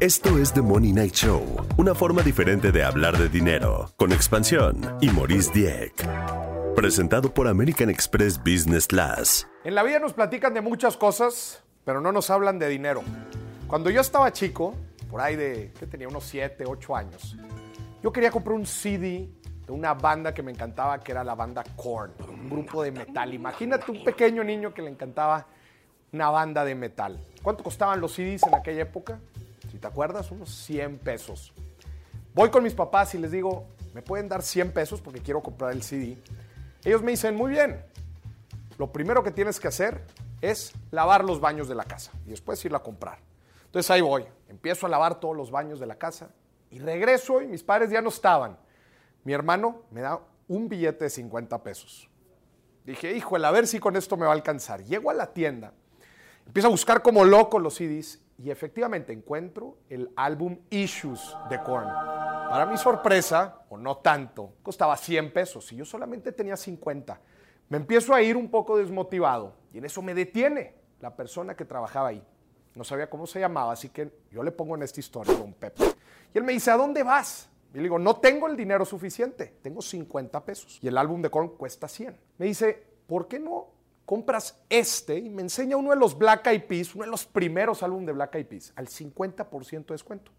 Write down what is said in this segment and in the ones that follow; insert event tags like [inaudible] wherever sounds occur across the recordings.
Esto es The Money Night Show, una forma diferente de hablar de dinero, con expansión y Maurice Dieck. Presentado por American Express Business Class. En la vida nos platican de muchas cosas, pero no nos hablan de dinero. Cuando yo estaba chico, por ahí de, que tenía unos 7, 8 años, yo quería comprar un CD de una banda que me encantaba, que era la banda Korn, un grupo de metal. Imagínate un pequeño niño que le encantaba una banda de metal. ¿Cuánto costaban los CDs en aquella época? Te acuerdas, unos 100 pesos. Voy con mis papás y les digo, ¿me pueden dar 100 pesos porque quiero comprar el CD? Ellos me dicen, muy bien, lo primero que tienes que hacer es lavar los baños de la casa y después irla a comprar. Entonces ahí voy, empiezo a lavar todos los baños de la casa y regreso y mis padres ya no estaban. Mi hermano me da un billete de 50 pesos. Dije, híjole, a ver si con esto me va a alcanzar. Llego a la tienda, empiezo a buscar como loco los CDs y efectivamente encuentro el álbum Issues de Korn. Para mi sorpresa, o no tanto, costaba 100 pesos y yo solamente tenía 50. Me empiezo a ir un poco desmotivado y en eso me detiene la persona que trabajaba ahí. No sabía cómo se llamaba, así que yo le pongo en esta historia, don Pepe. Y él me dice, ¿a dónde vas? Y le digo, no tengo el dinero suficiente, tengo 50 pesos. Y el álbum de Korn cuesta 100. Me dice, ¿por qué no compras este y me enseña uno de los Black Eyed Peas, uno de los primeros álbumes de Black Eyed Peas, al 50% de descuento.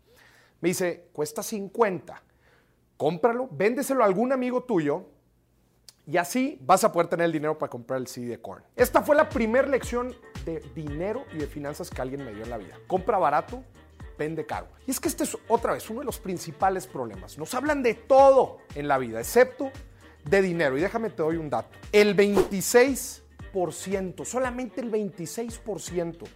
Me dice, cuesta 50, cómpralo, véndeselo a algún amigo tuyo y así vas a poder tener el dinero para comprar el CD de Korn. Esta fue la primera lección de dinero y de finanzas que alguien me dio en la vida. Compra barato, vende caro. Y es que este es otra vez uno de los principales problemas. Nos hablan de todo en la vida, excepto de dinero. Y déjame te doy un dato. El 26 solamente el 26%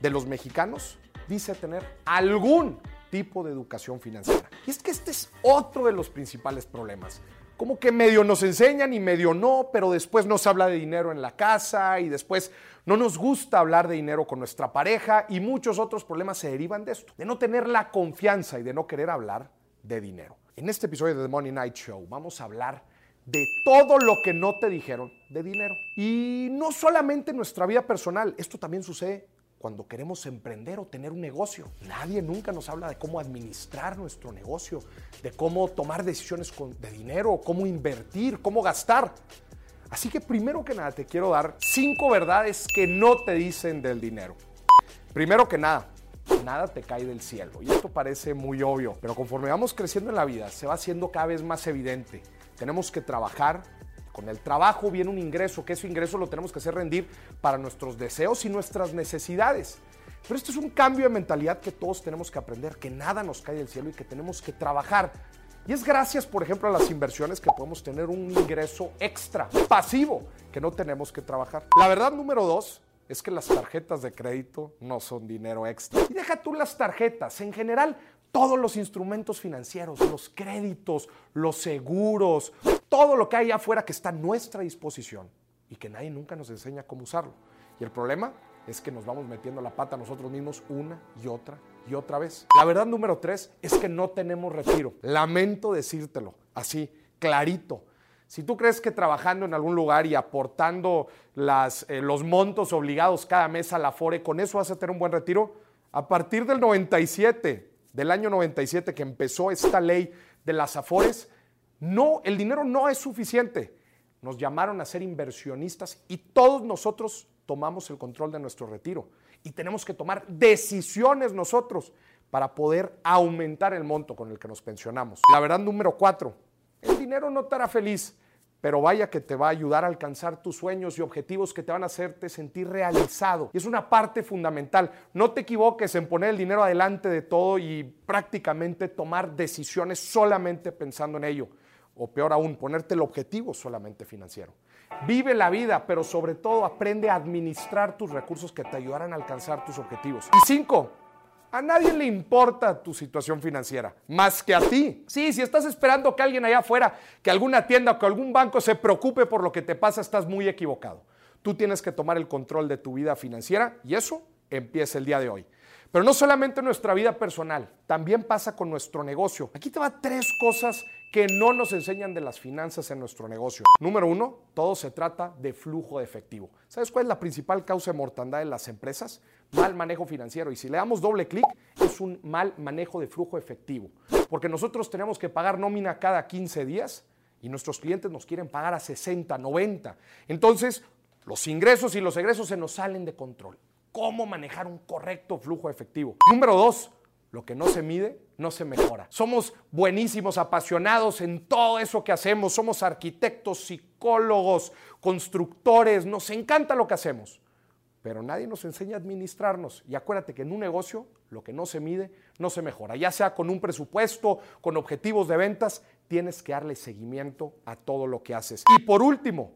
de los mexicanos dice tener algún tipo de educación financiera. Y es que este es otro de los principales problemas. Como que medio nos enseñan y medio no, pero después nos habla de dinero en la casa y después no nos gusta hablar de dinero con nuestra pareja y muchos otros problemas se derivan de esto, de no tener la confianza y de no querer hablar de dinero. En este episodio de The Money Night Show vamos a hablar de todo lo que no te dijeron de dinero. Y no solamente en nuestra vida personal, esto también sucede cuando queremos emprender o tener un negocio. Nadie nunca nos habla de cómo administrar nuestro negocio, de cómo tomar decisiones de dinero, cómo invertir, cómo gastar. Así que primero que nada te quiero dar cinco verdades que no te dicen del dinero. Primero que nada, nada te cae del cielo. Y esto parece muy obvio, pero conforme vamos creciendo en la vida, se va haciendo cada vez más evidente. Tenemos que trabajar. Con el trabajo viene un ingreso, que ese ingreso lo tenemos que hacer rendir para nuestros deseos y nuestras necesidades. Pero esto es un cambio de mentalidad que todos tenemos que aprender, que nada nos cae del cielo y que tenemos que trabajar. Y es gracias, por ejemplo, a las inversiones que podemos tener un ingreso extra, pasivo, que no tenemos que trabajar. La verdad número dos es que las tarjetas de crédito no son dinero extra. Y deja tú las tarjetas, en general todos los instrumentos financieros, los créditos, los seguros, todo lo que hay afuera que está a nuestra disposición y que nadie nunca nos enseña cómo usarlo. Y el problema es que nos vamos metiendo la pata nosotros mismos una y otra y otra vez. La verdad número tres es que no tenemos retiro. Lamento decírtelo así, clarito. Si tú crees que trabajando en algún lugar y aportando las, eh, los montos obligados cada mes a la FORE, con eso vas a tener un buen retiro, a partir del 97 del año 97 que empezó esta ley de las afores, no, el dinero no es suficiente. Nos llamaron a ser inversionistas y todos nosotros tomamos el control de nuestro retiro y tenemos que tomar decisiones nosotros para poder aumentar el monto con el que nos pensionamos. La verdad número cuatro, el dinero no te feliz, pero vaya que te va a ayudar a alcanzar tus sueños y objetivos que te van a hacerte sentir realizado. Y es una parte fundamental. No te equivoques en poner el dinero adelante de todo y prácticamente tomar decisiones solamente pensando en ello. O peor aún, ponerte el objetivo solamente financiero. Vive la vida, pero sobre todo aprende a administrar tus recursos que te ayudarán a alcanzar tus objetivos. Y cinco, a nadie le importa tu situación financiera, más que a ti. Sí, si estás esperando que alguien allá afuera, que alguna tienda o que algún banco se preocupe por lo que te pasa, estás muy equivocado. Tú tienes que tomar el control de tu vida financiera y eso empieza el día de hoy. Pero no solamente nuestra vida personal, también pasa con nuestro negocio. Aquí te va tres cosas que no nos enseñan de las finanzas en nuestro negocio. Número uno, todo se trata de flujo de efectivo. ¿Sabes cuál es la principal causa de mortandad en las empresas? Mal manejo financiero. Y si le damos doble clic, es un mal manejo de flujo efectivo. Porque nosotros tenemos que pagar nómina cada 15 días y nuestros clientes nos quieren pagar a 60, 90. Entonces, los ingresos y los egresos se nos salen de control. ¿Cómo manejar un correcto flujo efectivo? Número dos, lo que no se mide no se mejora. Somos buenísimos, apasionados en todo eso que hacemos. Somos arquitectos, psicólogos, constructores. Nos encanta lo que hacemos. Pero nadie nos enseña a administrarnos. Y acuérdate que en un negocio lo que no se mide no se mejora. Ya sea con un presupuesto, con objetivos de ventas, tienes que darle seguimiento a todo lo que haces. Y por último,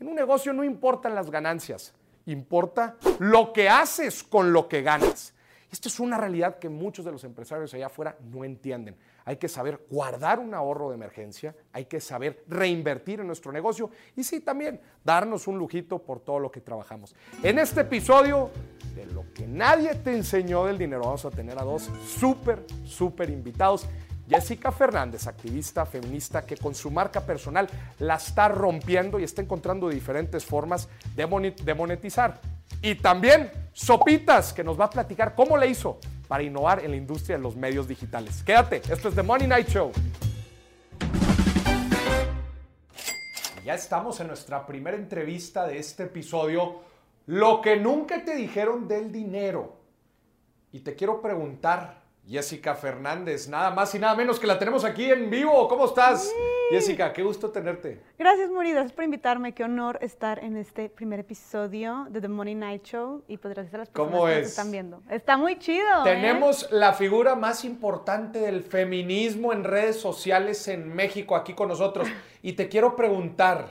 en un negocio no importan las ganancias, importa lo que haces con lo que ganas. Esto es una realidad que muchos de los empresarios allá afuera no entienden. Hay que saber guardar un ahorro de emergencia, hay que saber reinvertir en nuestro negocio y sí, también darnos un lujito por todo lo que trabajamos. En este episodio de lo que nadie te enseñó del dinero, vamos a tener a dos súper, súper invitados. Jessica Fernández, activista feminista que con su marca personal la está rompiendo y está encontrando diferentes formas de monetizar. Y también Sopitas, que nos va a platicar cómo le hizo para innovar en la industria de los medios digitales. Quédate, esto es The Money Night Show. ya estamos en nuestra primera entrevista de este episodio. Lo que nunca te dijeron del dinero. Y te quiero preguntar, Jessica Fernández, nada más y nada menos que la tenemos aquí en vivo. ¿Cómo estás? Jessica, qué gusto tenerte. Gracias, Muri, gracias por invitarme. Qué honor estar en este primer episodio de The Money Night Show y pues gracias a las personas que están viendo. Está muy chido. ¿eh? Tenemos la figura más importante del feminismo en redes sociales en México aquí con nosotros. [laughs] Y te quiero preguntar,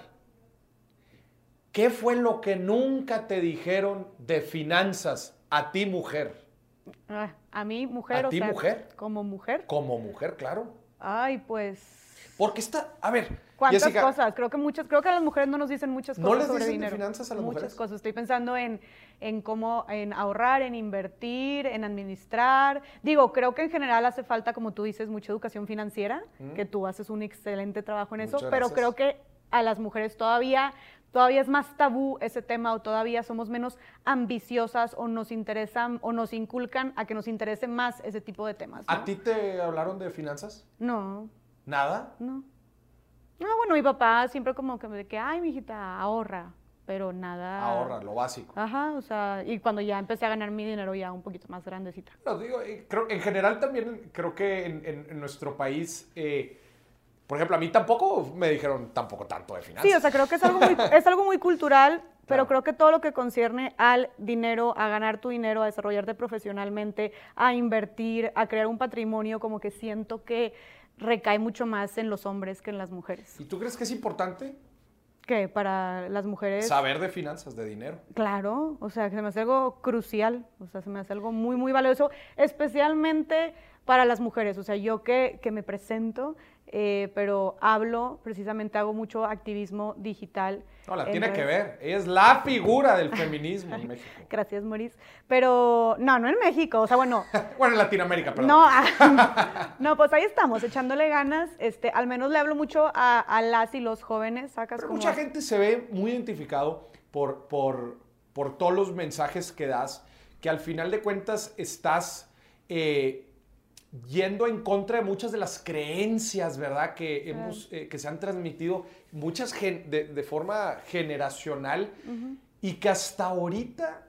¿qué fue lo que nunca te dijeron de finanzas a ti, mujer? Ah, a mí, mujer. ¿A ti, mujer? Como mujer. Como mujer, claro. Ay, pues. Porque está, a ver. ¿Cuántas cosas? Creo que muchas, creo que a las mujeres no nos dicen muchas cosas ¿No les sobre dicen dinero. De finanzas a las muchas mujeres? cosas. Estoy pensando en, en cómo, en ahorrar, en invertir, en administrar. Digo, creo que en general hace falta, como tú dices, mucha educación financiera, Mm. que tú haces un excelente trabajo en eso, pero creo que a las mujeres todavía todavía es más tabú ese tema o todavía somos menos ambiciosas o nos interesan o nos inculcan a que nos interese más ese tipo de temas. ¿no? ¿A ti te hablaron de finanzas? No, ¿Nada? no. Ah, bueno, mi papá siempre como que me que, ay, mijita, ahorra, pero nada. Ahorra, lo básico. Ajá, o sea, y cuando ya empecé a ganar mi dinero ya un poquito más grandecita. No, digo, eh, creo, en general también creo que en, en- en nuestro país, eh, por ejemplo, a mí tampoco me dijeron tampoco tanto de finanzas. Sí, o sea, creo que es algo muy, [laughs] es algo muy cultural, pero Claro. creo que todo lo que concierne al dinero, a ganar tu dinero, a desarrollarte profesionalmente, a invertir, a crear un patrimonio, como que siento que recae mucho más en los hombres que en las mujeres. ¿Y tú crees que es importante Que para las mujeres... saber de finanzas, de dinero? Claro, o sea, que se me hace algo crucial, o sea, se me hace algo muy, muy valioso, especialmente para las mujeres. O sea, yo que, que me presento, eh, pero hablo, precisamente hago mucho activismo digital. No, la en tiene que ver. Ella es la figura del [laughs] feminismo en México. Gracias, Maurice. Pero no, no en México, o sea, bueno, [laughs] Bueno, en Latinoamérica, perdón. no, ah, [laughs] no, pues ahí estamos, echándole ganas. Este, al menos le hablo mucho a, a las y los jóvenes, sacas Pero como mucha gente se ve muy identificado por, por, por todos los mensajes que das, que al final de cuentas estás eh, yendo en contra de muchas de las creencias, ¿verdad? Que, hemos, eh, que se han transmitido muchas gen- de, de forma generacional y que hasta ahorita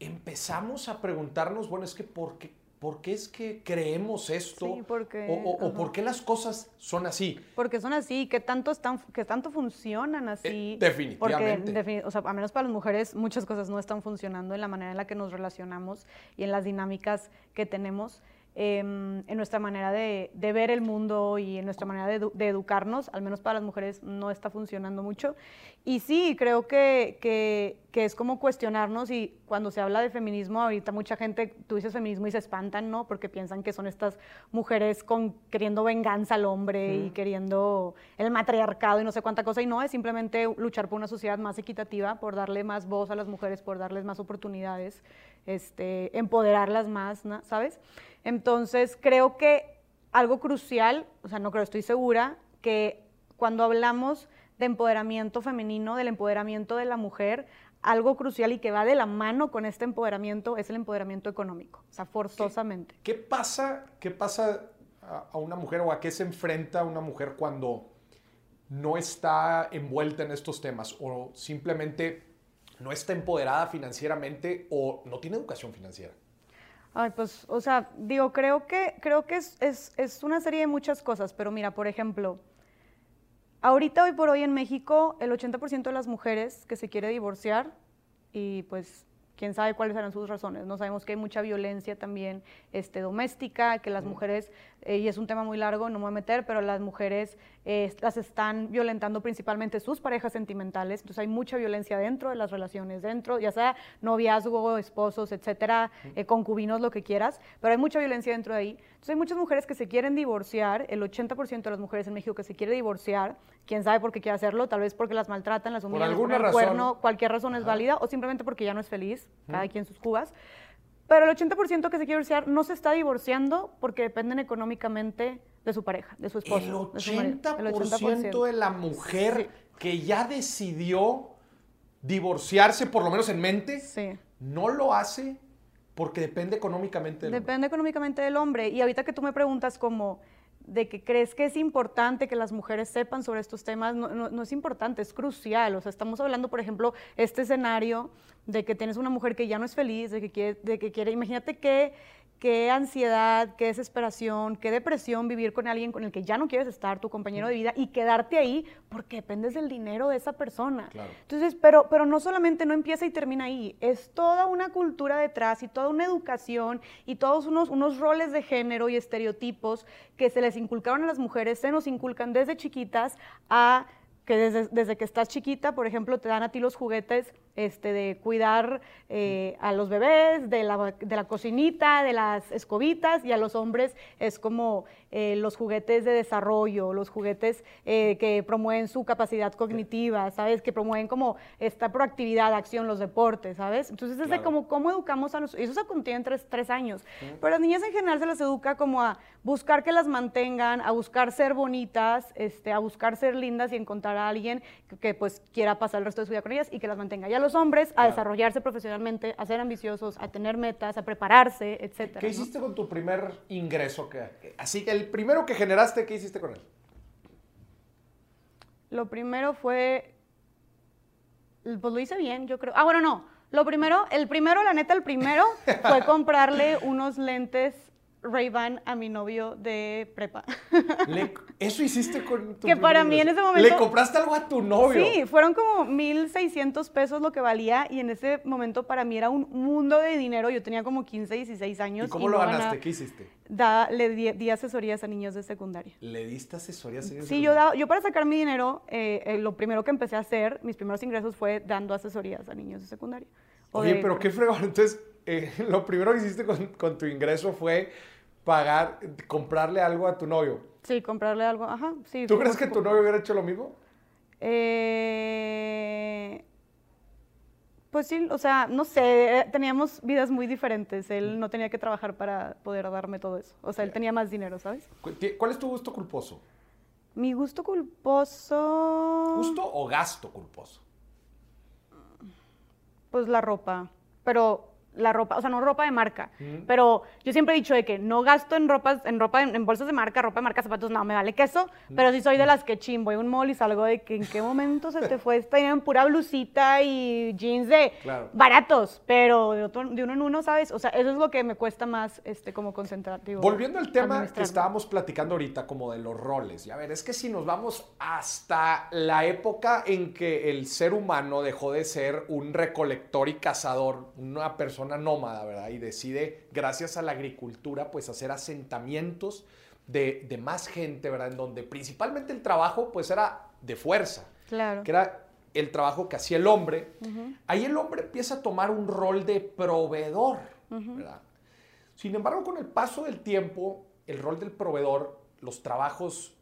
empezamos a preguntarnos, bueno, es que ¿por qué, por qué es que creemos esto? Sí, porque- o, o- o por qué las cosas son así? Porque son así, que tanto están, que tanto funcionan así. Eh, definitivamente. Porque, o sea, al menos para las mujeres, muchas cosas no están funcionando en la manera en la que nos relacionamos y en las dinámicas que tenemos. Em, en nuestra manera de, de ver el mundo y en nuestra manera de, edu- de educarnos, al menos para las mujeres no está funcionando mucho. Y sí, creo que, que, que es como cuestionarnos y cuando se habla de feminismo, ahorita mucha gente, tú dices feminismo y se espantan, ¿no? Porque piensan que son estas mujeres con, queriendo venganza al hombre y queriendo el matriarcado y no sé cuánta cosa, y no, es simplemente luchar por una sociedad más equitativa, por darle más voz a las mujeres, por darles más oportunidades, este, empoderarlas más. ¿sabes? Entonces, creo que algo crucial, o sea, no creo, estoy segura, que cuando hablamos de empoderamiento femenino, del empoderamiento de la mujer, algo crucial y que va de la mano con este empoderamiento es el empoderamiento económico, o sea, forzosamente. ¿Qué, pasa, qué pasa a, una mujer o a qué se enfrenta una mujer cuando no está envuelta en estos temas o simplemente no está empoderada financieramente o no tiene educación financiera? Ay, pues, o sea, digo, creo que, creo que es, es, es una serie de muchas cosas, pero mira, por ejemplo, ahorita, hoy por hoy en México, el 80% de las mujeres que se quiere divorciar y pues quién sabe cuáles serán sus razones. No sabemos que hay mucha violencia también este, doméstica, que las mujeres, eh, y es un tema muy largo, no me voy a meter, pero las mujeres eh, las están violentando principalmente sus parejas sentimentales, entonces hay mucha violencia dentro de las relaciones, dentro, ya sea noviazgo, esposos, etcétera, eh, concubinos, lo que quieras, pero hay mucha violencia dentro de ahí. Entonces hay muchas mujeres que se quieren divorciar, el 80% de las mujeres en México que se quiere divorciar, quién sabe por qué quiere hacerlo, tal vez porque las maltratan, las humillan, por alguna razón. cualquier razón es válida, o simplemente porque ya no es feliz, cada quien sus cubas. Pero el 80% que se quiere divorciar no se está divorciando porque dependen económicamente de su pareja, de su esposo. El 80%, de, la mujer que ya decidió divorciarse, por lo menos en mente, no lo hace porque depende económicamente del Depende económicamente del hombre. Y ahorita que tú me preguntas como de que crees que es importante que las mujeres sepan sobre estos temas, no, no, es importante, es crucial. O sea, estamos hablando, por ejemplo, este escenario de que tienes una mujer que ya no es feliz, de que quiere, de que quiere imagínate que qué ansiedad, qué desesperación, qué depresión vivir con alguien con el que ya no quieres estar, tu compañero de vida, y quedarte ahí porque dependes del dinero de esa persona. Entonces, pero, pero no solamente no empieza y termina ahí, es toda una cultura detrás y toda una educación y todos unos, unos roles de género y estereotipos que se les inculcaron a las mujeres, se nos inculcan desde chiquitas a que desde, desde que estás chiquita, por ejemplo, te dan a ti los juguetes este, de cuidar eh, a los bebés, de la, de la, cocinita, de las escobitas, y a los hombres es como eh, los juguetes de desarrollo, los juguetes eh, que promueven su capacidad cognitiva, ¿sabes? Que promueven como esta proactividad, acción, los deportes, ¿sabes? Entonces, es de como cómo educamos a los... Eso se contiene tres, tres años. Pero a las niñas en general se las educa como a buscar que las mantengan, a buscar ser bonitas, este, a buscar ser lindas y encontrar a alguien que, pues quiera pasar el resto de su vida con ellas y que las mantenga. Ya los hombres a desarrollarse profesionalmente, a ser ambiciosos, a tener metas, a prepararse, etc. ¿Qué hiciste con tu primer ingreso? así que el primero que generaste, ¿qué hiciste con él? Lo primero fue, pues lo hice bien, yo creo. Ah, bueno, no. Lo primero, el primero, la neta, el primero fue [laughs] comprarle unos lentes Ray-Ban a mi novio de prepa. [laughs] ¿Eso hiciste con tu Que para mí en ese momento... ¿Le compraste algo a tu novio? Sí, fueron como 1.600 pesos lo que valía y en ese momento para mí era un mundo de dinero. Yo tenía como 15, 16 años. ¿Y cómo lo ganaste? ¿Qué hiciste? le di, asesorías a niños de secundaria. ¿Le diste asesorías a niños Sí, yo, yo para sacar mi dinero, eh, eh, lo primero que empecé a hacer, mis primeros ingresos fue dando asesorías a niños de secundaria. Oye, pero qué fregón. Entonces, eh, [laughs] lo primero que hiciste con, tu ingreso fue pagar, comprarle algo a tu novio. Sí, comprarle algo, ajá, sí. ¿Tú crees que tu novio hubiera hecho lo mismo? Eh, pues sí, o sea, no sé, teníamos vidas muy diferentes. Él no tenía que trabajar para poder darme todo eso. O sea, él tenía más dinero, ¿sabes? ¿Cuál es tu gusto culposo? Mi gusto culposo... ¿Gusto o gasto culposo? Pues la ropa. Pero la ropa, o sea, no ropa de marca, pero yo siempre he dicho de que no gasto en ropas, en ropa, en, bolsas de marca, ropa de marca, zapatos, no, me vale queso, pero sí soy de las que chim, voy a un mall y salgo de que en qué momento se te fue esta dinero en pura blusita y jeans de baratos, pero de, uno en uno, ¿sabes? O sea, eso es lo que me cuesta más, este, como concentrar. Volviendo al tema que estábamos platicando ahorita, como de los roles, y a ver, es que si nos vamos hasta la época en que el ser humano dejó de ser un recolector y cazador, una persona nómada, ¿verdad? Y decide, gracias a la agricultura, pues hacer asentamientos de, más gente, ¿verdad? En donde principalmente el trabajo, pues era de fuerza. Claro. Que era el trabajo que hacía el hombre. Ahí el hombre empieza a tomar un rol de proveedor, ¿verdad? Sin embargo, con el paso del tiempo, el rol del proveedor, los trabajos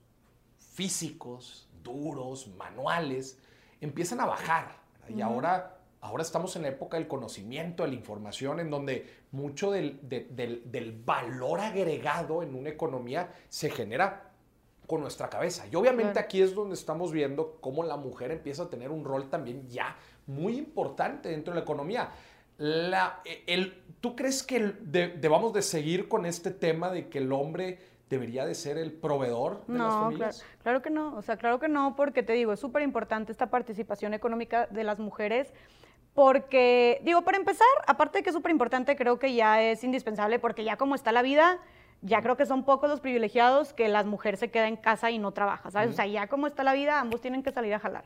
físicos, duros, manuales, empiezan a bajar. Y ahora Ahora estamos en la época del conocimiento, de la información, en donde mucho del, valor agregado en una economía se genera con nuestra cabeza. Y obviamente aquí es donde estamos viendo cómo la mujer empieza a tener un rol también ya muy importante dentro de la economía. La, el, ¿Tú crees que debamos de seguir con este tema de que el hombre debería de ser el proveedor de las familias? Claro, claro que no, o sea, claro que no, porque te digo, es súper importante esta participación económica de las mujeres. Porque, digo, para empezar, aparte de que es súper importante, creo que ya es indispensable, porque ya como está la vida, ya creo que son pocos los privilegiados que las mujeres se quedan en casa y no trabajan, ¿sabes? O sea, ya como está la vida, ambos tienen que salir a jalar.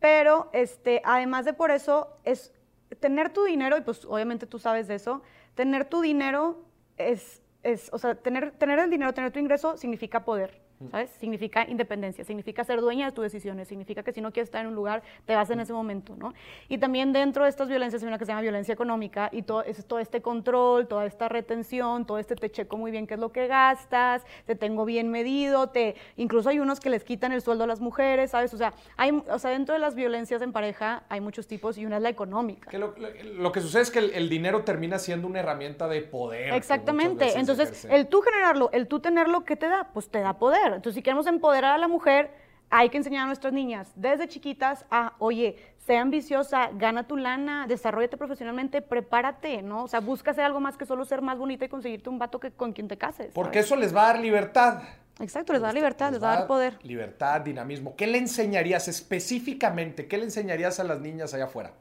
Pero, este, además de por eso, es tener tu dinero, y pues obviamente tú sabes de eso, tener tu dinero es, es o sea, tener, tener el dinero, tener tu ingreso significa poder. ¿Sabes? Significa independencia, significa ser dueña de tus decisiones, significa que si no quieres estar en un lugar, te vas en ese momento, ¿no? Y también dentro de estas violencias hay una que se llama violencia económica y todo, es, todo este control, toda esta retención, todo este te checo muy bien qué es lo que gastas, te tengo bien medido, te, incluso hay unos que les quitan el sueldo a las mujeres, ¿sabes? O sea, hay, o sea dentro de las violencias en pareja hay muchos tipos y una es la económica. Que lo, que sucede es que el, dinero termina siendo una herramienta de poder. Exactamente, entonces el tú generarlo, el tú tenerlo, ¿qué te da? Pues te da poder. Entonces, si queremos empoderar a la mujer, hay que enseñar a nuestras niñas desde chiquitas a, oye, sea ambiciosa, gana tu lana, desarrollate profesionalmente, prepárate, ¿no? O sea, busca hacer algo más que solo ser más bonita y conseguirte un vato que, con quien te cases. Porque eso les va a dar libertad. Exacto, les va a dar libertad, les, va a dar poder. Libertad, dinamismo. ¿Qué le enseñarías específicamente? ¿Qué le enseñarías a las niñas allá afuera?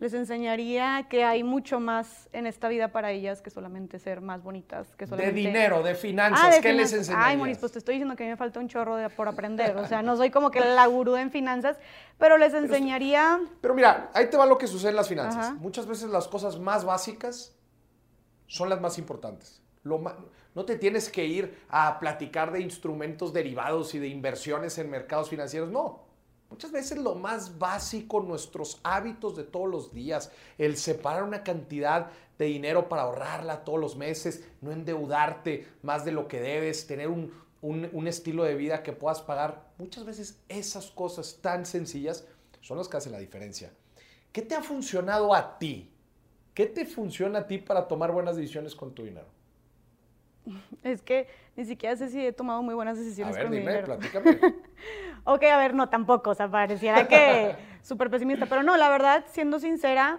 Les enseñaría que hay mucho más en esta vida para ellas que solamente ser más bonitas. Que solamente... De dinero, de finanzas, ah, ¿qué les enseñarías? Ay, Moris, pues te estoy diciendo que a mí me falta un chorro de, por aprender. O sea, no soy como que la gurú en finanzas, pero les enseñaría... Pero, mira, ahí te va lo que sucede en las finanzas. Muchas veces las cosas más básicas son las más importantes. Lo no te tienes que ir a platicar de instrumentos derivados y de inversiones en mercados financieros, no Muchas veces lo más básico, nuestros hábitos de todos los días, el separar una cantidad de dinero para ahorrarla todos los meses, no endeudarte más de lo que debes, tener un, estilo de vida que puedas pagar. Muchas veces esas cosas tan sencillas son las que hacen la diferencia. ¿Qué te ha funcionado a ti? ¿Qué te funciona a ti para tomar buenas decisiones con tu dinero? [laughs] Es que ni siquiera sé si he tomado muy buenas decisiones a ver, con dime, mi Platícame. [laughs] ok, a ver, no, tampoco, o sea, pareciera que [laughs] súper pesimista, pero no, la verdad, siendo sincera,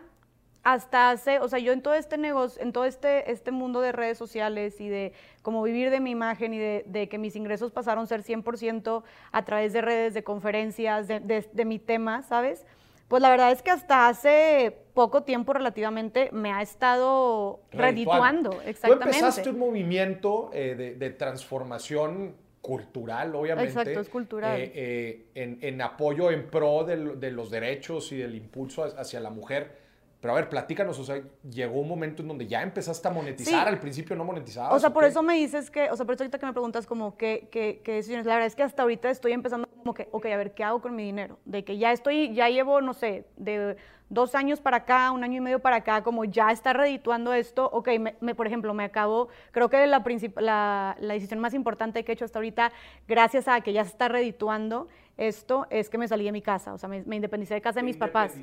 hasta hace, o sea, yo en todo este negocio, en todo este, este mundo de redes sociales y de cómo vivir de mi imagen y de, que mis ingresos pasaron a ser 100% a través de redes, de conferencias, de, de mi tema, ¿sabes? Pues la verdad es que hasta hace poco tiempo relativamente me ha estado redituando. Exactamente. Tú empezaste un movimiento eh, de, transformación cultural, obviamente. Exacto, es cultural. Eh, eh, en, apoyo, en pro de, de, los derechos y del impulso hacia la mujer. Pero a ver, platícanos, o sea, llegó un momento en donde ya empezaste a monetizar, al principio no monetizabas. O sea, por eso me dices que, o sea, por eso ahorita que me preguntas como qué, qué, qué decisiones, la verdad es que hasta ahorita estoy empezando como que, ok, a ver, ¿qué hago con mi dinero? De que ya estoy, ya llevo, no sé, de dos años para acá, un año y medio para acá, como ya está redituando esto, ok, me, por ejemplo, me acabo, creo que la, la, la decisión más importante que he hecho hasta ahorita, gracias a que ya se está redituando, esto es que me salí de mi casa, o sea, me, independicé de casa de mis papás.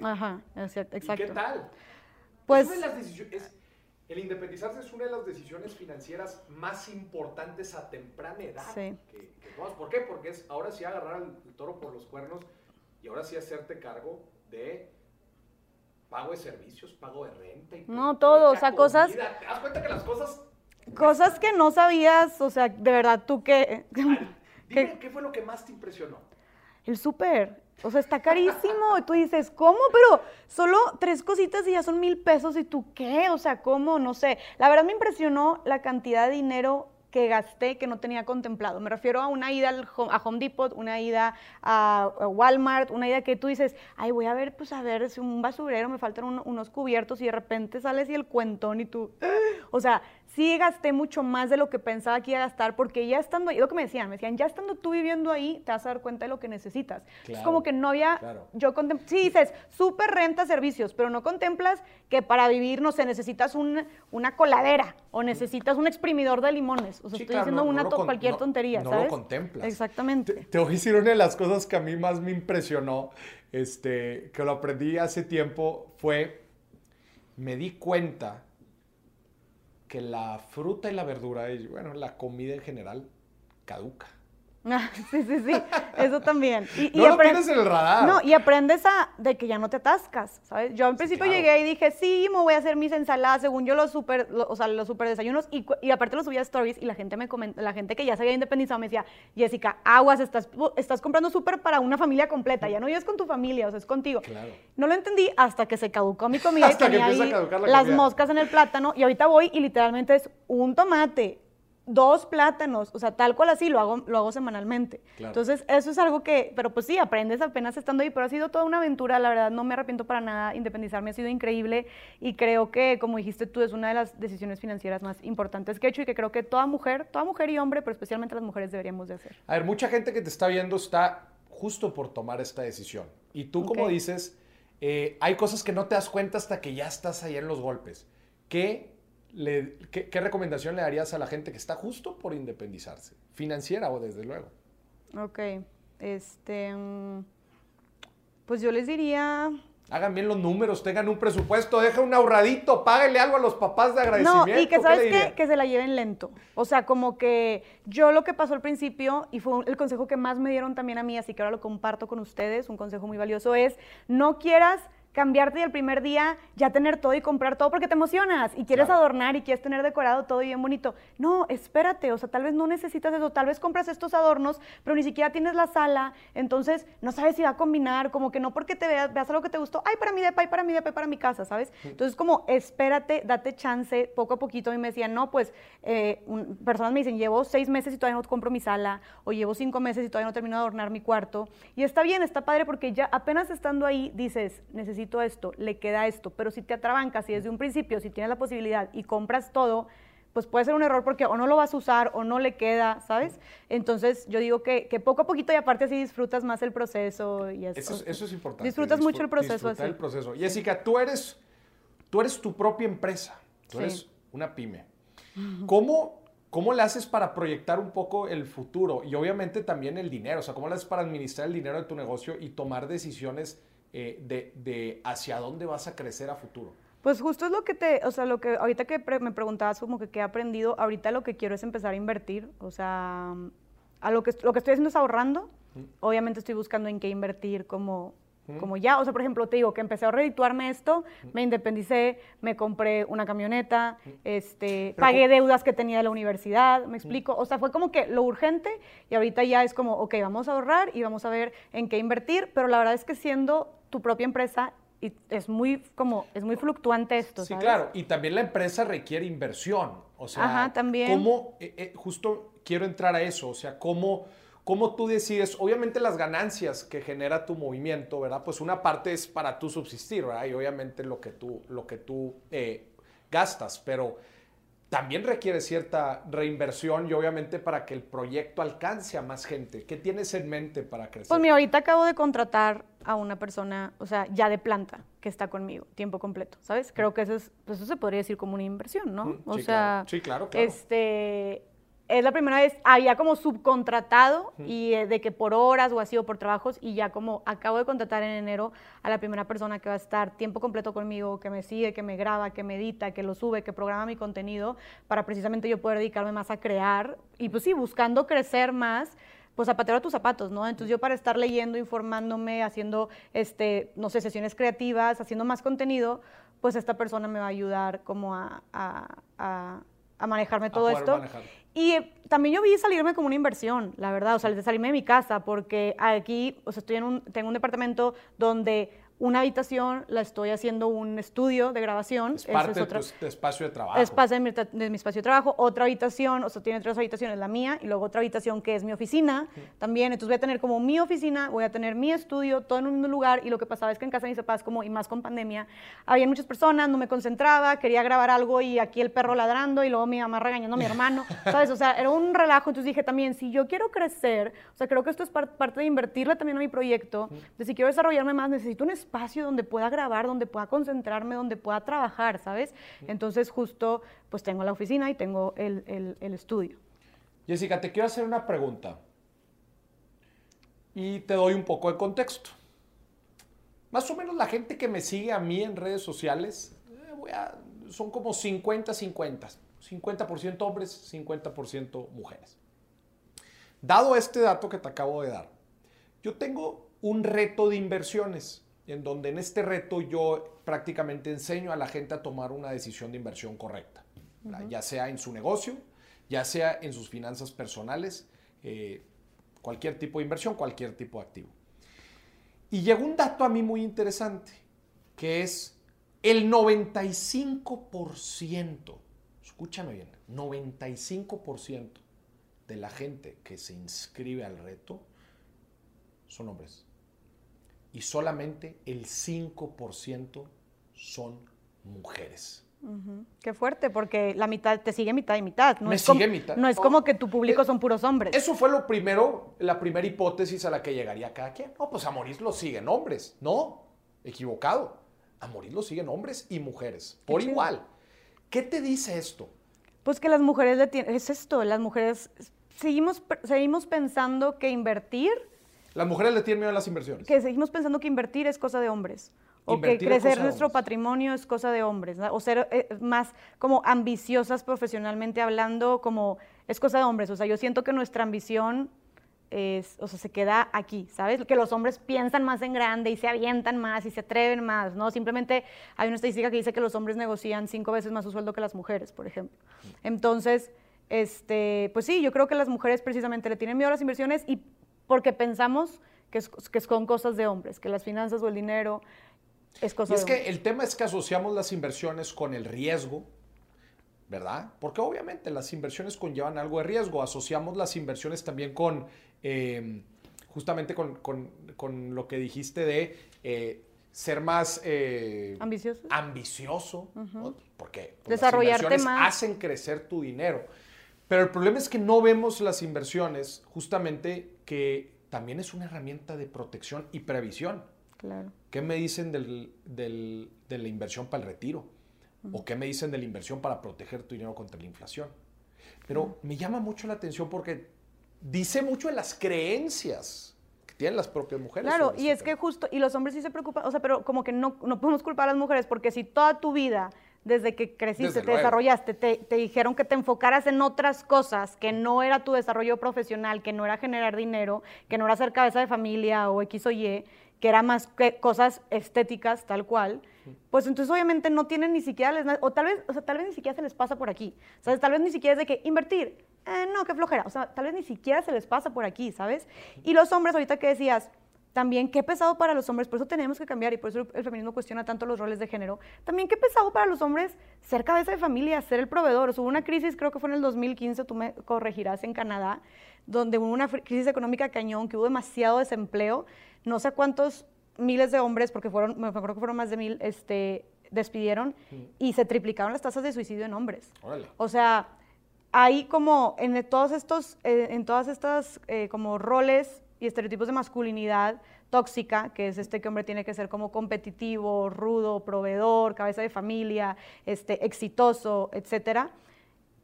Ajá, exacto. ¿Y qué tal? Pues... el independizarse es una de las decisiones financieras más importantes a temprana edad. Sí. Que, ¿Por qué? Porque es ahora sí agarrar el, toro por los cuernos y ahora sí hacerte cargo de pago de servicios, pago de renta. Y no, todo, o sea, cosas... ¿Te das cuenta que las cosas... Cosas que no sabías, o sea, de verdad, tú que... Dime, ¿qué, fue lo que más te impresionó? El súper. O sea, está carísimo. Y tú dices, ¿cómo? Pero solo tres cositas y ya son mil pesos. ¿Y tú qué? O sea, ¿cómo? No sé. La verdad me impresionó la cantidad de dinero que gasté que no tenía contemplado. Me refiero a una ida a Home Depot, una ida a Walmart, una ida que tú dices, ay, voy a ver, pues a ver, si un basurero, me faltan unos cubiertos y de repente sales y el cuentón y tú, [gasps] o sea, sí gasté mucho más de lo que pensaba que iba a gastar, porque ya estando ahí, lo que me decían, me decían, ya estando tú viviendo ahí, te vas a dar cuenta de lo que necesitas. es como que no había, yo contemplo, sí dices, súper renta servicios, pero no contemplas que para vivir, no sé, necesitas una coladera o necesitas un exprimidor de limones. O sea, estoy diciendo una cualquier tontería, ¿sabes? No lo contemplas. Exactamente. Te, voy a decir una de las cosas que a mí más me impresionó, este, que lo aprendí hace tiempo, fue, me di cuenta que la fruta y la verdura, y bueno, la comida en general, caduca. Ah, [laughs] sí, sí, sí, eso también. Y, no lo tienes en el radar. No, y aprendes a, de que ya no te atascas, ¿sabes? Yo al principio llegué y dije, sí, me voy a hacer mis ensaladas, según yo los super, o sea, los super desayunos, y, y aparte los subía a stories, y la gente me comenta, la gente que ya se había independizado me decía, Jessica, aguas, estás, estás comprando súper para una familia completa, ya no es con tu familia, o sea, es contigo. Claro. No lo entendí hasta que se caducó mi comida y tenía ahí las moscas en el plátano, y ahorita voy y literalmente es un tomate, dos plátanos, o sea, tal cual así, lo hago, lo hago semanalmente. Entonces, eso es algo que, pero pues sí, aprendes apenas estando ahí, pero ha sido toda una aventura, la verdad, no me arrepiento para nada, independizarme ha sido increíble y creo que, como dijiste tú, es una de las decisiones financieras más importantes que he hecho y que creo que toda mujer, toda mujer y hombre, pero especialmente las mujeres deberíamos de hacer. A ver, mucha gente que te está viendo está justo por tomar esta decisión. Y tú, como dices, eh, hay cosas que no te das cuenta hasta que ya estás ahí en los golpes. ¿Qué qué, recomendación le darías a la gente que está justo por independizarse? Financiera o desde luego. Ok, este, mm, pues yo les diría... Hagan bien los números, tengan un presupuesto, dejen un ahorradito, páguenle algo a los papás de agradecimiento. No, y que sabes qué, que se la lleven lento. O sea, como que yo lo que pasó al principio, y fue el consejo que más me dieron también a mí, así que ahora lo comparto con ustedes, un consejo muy valioso es, no quieras cambiarte el primer día, ya tener todo y comprar todo porque te emocionas y quieres adornar y quieres tener decorado todo y bien bonito. No, espérate, o sea, tal vez no necesitas eso, tal vez compras estos adornos, pero ni siquiera tienes la sala, entonces no sabes si va a combinar, como que no porque te veas, veas algo que te gustó, ay, para mi depa, ay, para mi depa, para mi casa, ¿sabes? Entonces, como espérate, date chance, poco a poquito, y me decían, no, pues, eh, personas me dicen, llevo seis meses y todavía no compro mi sala, o llevo cinco meses y todavía no termino de adornar mi cuarto, y está bien, está padre porque ya apenas estando ahí dices, necesito esto, le queda esto, pero si te atrabancas y desde un principio, si tienes la posibilidad y compras todo, pues puede ser un error porque o no lo vas a usar o no le queda, ¿sabes? Entonces yo digo que, poco a poquito y aparte así disfrutas más el proceso y eso. Eso, es importante. Disfrutas mucho el proceso así. el proceso. Jessica, tú eres, tú eres tu propia empresa, tú eres una pyme. ¿Cómo, ¿Cómo le haces para proyectar un poco el futuro y obviamente también el dinero? O sea, ¿cómo le haces para administrar el dinero de tu negocio y tomar decisiones eh, de, hacia dónde vas a crecer a futuro? Pues justo es lo que te, o sea, lo que ahorita que me preguntabas como que qué he aprendido, ahorita lo que quiero es empezar a invertir, o sea, a lo que, lo que estoy haciendo es ahorrando, obviamente estoy buscando en qué invertir como, como ya, o sea, por ejemplo, te digo que empecé a redituarme esto, me independicé, me compré una camioneta, este, pagué deudas que tenía de la universidad, me explico, o sea, fue como que lo urgente y ahorita ya es como, ok, vamos a ahorrar y vamos a ver en qué invertir, pero la verdad es que siendo tu propia empresa y es muy como es muy fluctuante esto. Sí, claro, y también la empresa requiere inversión, o sea, Ajá, también. cómo eh, eh, justo quiero entrar a eso, o sea, cómo cómo tú decides, obviamente las ganancias que genera tu movimiento, ¿verdad? Pues una parte es para tú subsistir, ¿verdad? Y obviamente lo que tú lo que tú eh, gastas, pero también requiere cierta reinversión y obviamente para que el proyecto alcance a más gente. ¿Qué tienes en mente para crecer? Pues mira, ahorita acabo de contratar a una persona, o sea, ya de planta, que está conmigo, tiempo completo, ¿sabes? Creo que eso, es, pues eso se podría decir como una inversión, ¿no? o sea, sí, claro, claro. Este, es la primera vez, había como subcontratado y eh, de que por horas o así o por trabajos y ya como acabo de contratar en enero a la primera persona que va a estar tiempo completo conmigo, que me sigue, que me graba, que me edita, que lo sube, que programa mi contenido para precisamente yo poder dedicarme más a crear y pues sí, buscando crecer más pues zapatero a tus zapatos, ¿no? Entonces yo para estar leyendo, informándome, haciendo, este, no sé, sesiones creativas, haciendo más contenido, pues esta persona me va a ayudar como a, a, a manejarme todo esto. Y también yo vi salirme como una inversión, la verdad, o sea, de salirme de mi casa, porque aquí, o sea, estoy en un, tengo un departamento donde una habitación la estoy haciendo un estudio de grabación. Es parte de tu espacio de trabajo. Es parte de mi, espacio de trabajo. Otra habitación, o sea, tiene tres habitaciones, la mía, y luego otra habitación que es mi oficina también. Entonces voy a tener como mi oficina, voy a tener mi estudio, todo en un lugar. Y lo que pasaba es que en casa de mis papás, como y más con pandemia, había muchas personas, no me concentraba, quería grabar algo y aquí el perro ladrando y luego mi mamá regañando a mi hermano, [laughs] ¿sabes? O sea, era un relajo. Entonces dije también, si yo quiero crecer, o sea, creo que esto es parte de invertirle también a mi proyecto, de si quiero desarrollarme más, necesito un espacio espacio donde pueda grabar, donde pueda concentrarme, donde pueda trabajar, ¿sabes? Entonces justo pues tengo la oficina y tengo el, el, estudio. Jessica, te quiero hacer una pregunta y te doy un poco de contexto. Más o menos la gente que me sigue a mí en redes sociales eh, son como 50-50. 50%, hombres, 50% mujeres. Dado este dato que te acabo de dar, yo tengo un reto de inversiones, en donde en este reto yo prácticamente enseño a la gente a tomar una decisión de inversión correcta, ya sea en su negocio, ya sea en sus finanzas personales, eh, cualquier tipo de inversión, cualquier tipo de activo. Y llegó un dato a mí muy interesante, que es el 95%, escúchame bien, 95% de la gente que se inscribe al reto son hombres. Y solamente el 5% son mujeres. Qué fuerte, porque la mitad te sigue mitad y mitad. No Me es sigue mitad. No es como que tu público son puros hombres. Eso fue lo primero, la primera hipótesis a la que llegaría cada quien. No, pues a Moris lo siguen hombres. No, equivocado. A Moris lo siguen hombres y mujeres, por igual. ¿Qué te dice esto? Pues que las mujeres le tienen, es esto, las mujeres seguimos, seguimos pensando que invertir... Las mujeres le tienen miedo a las inversiones. Que seguimos pensando que invertir es cosa de hombres. O que crecer nuestro patrimonio es cosa de hombres. O ser eh, más como ambiciosas profesionalmente hablando, como es cosa de hombres. O sea, yo siento que nuestra ambición es, o sea, se queda aquí, ¿sabes? Que los hombres piensan más en grande y se avientan más y se atreven más, ¿no? Simplemente hay una estadística que dice que los hombres negocian cinco veces más su sueldo que las mujeres, por ejemplo. Entonces, este, pues sí, yo creo que las mujeres precisamente le tienen miedo a las inversiones y porque pensamos que, que son cosas de hombres, que las finanzas o el dinero es cosa y es que el tema es que asociamos las inversiones con el riesgo, ¿verdad? Porque obviamente las inversiones conllevan algo de riesgo. Asociamos las inversiones también con, em, justamente con, lo que dijiste de eh, ser más... Eh, ambicioso. Ambicioso, Porque Desarrollarte las inversiones hacen crecer tu dinero. Pero el problema es que no vemos las inversiones justamente que también es una herramienta de protección y previsión. Claro. ¿Qué me dicen del, de la inversión para el retiro? ¿O qué me dicen de la inversión para proteger tu dinero contra la inflación? Pero me llama mucho la atención porque dice mucho de las creencias que tienen las propias mujeres. Claro, y este es que justo, y los hombres sí se preocupan, o sea, pero como que no, no podemos culpar a las mujeres porque si toda tu vida desde que creciste, te desarrollaste, te, dijeron que te enfocaras en otras cosas, que no era tu desarrollo profesional, que no era generar dinero, que no era ser cabeza de familia o X o Y, que era más que cosas estéticas tal cual, pues entonces obviamente no tienen ni siquiera, o tal vez, o sea, tal vez ni siquiera se les pasa por aquí, ¿sabes? Tal vez ni siquiera es de que invertir, eh, no, qué flojera, o sea, tal vez ni siquiera se les pasa por aquí, ¿sabes? Y los hombres, ahorita que decías, también qué pesado para los hombres, por eso tenemos que cambiar y por eso el feminismo cuestiona tanto los roles de género. También qué pesado para los hombres ser cabeza de familia, ser el proveedor. hubo una crisis, creo que fue en el 2015, tú me corregirás, en Canadá, donde hubo una crisis económica cañón, que hubo demasiado desempleo. No sé cuántos miles de hombres, porque fueron, me acuerdo que fueron más de mil, este, despidieron y se triplicaron las tasas de suicidio en hombres. O sea, hay como en todos estos, eh, en todas estas eh, como roles y estereotipos de masculinidad tóxica, que es este que hombre tiene que ser como competitivo, rudo, proveedor, cabeza de familia, este, exitoso, etcétera,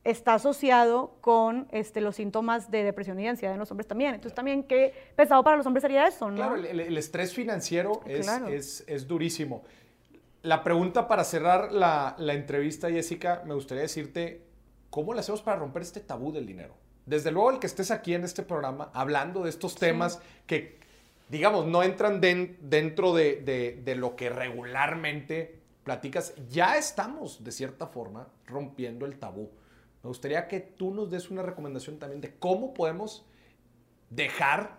está asociado con este, los síntomas de depresión y ansiedad en los hombres también. Entonces también qué pesado para los hombres sería eso, ¿no? Claro, el, estrés financiero es, es, durísimo. La pregunta para cerrar la, la entrevista, Jessica, me gustaría decirte, ¿cómo le hacemos para romper este tabú del dinero? Desde luego el que estés aquí en este programa hablando de estos temas que, digamos, no entran dentro de, lo que regularmente platicas, ya estamos, de cierta forma, rompiendo el tabú. Me gustaría que tú nos des una recomendación también de cómo podemos dejar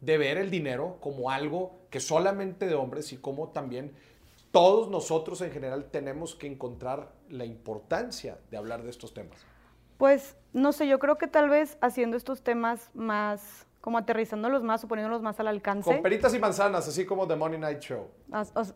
de ver el dinero como algo que solamente de hombres y cómo también todos nosotros en general tenemos que encontrar la importancia de hablar de estos temas. Pues no sé, yo creo que tal vez haciendo estos temas más, como aterrizándolos más o poniéndolos más al alcance. Con peritas y manzanas, así como The Money Night Show. esto es,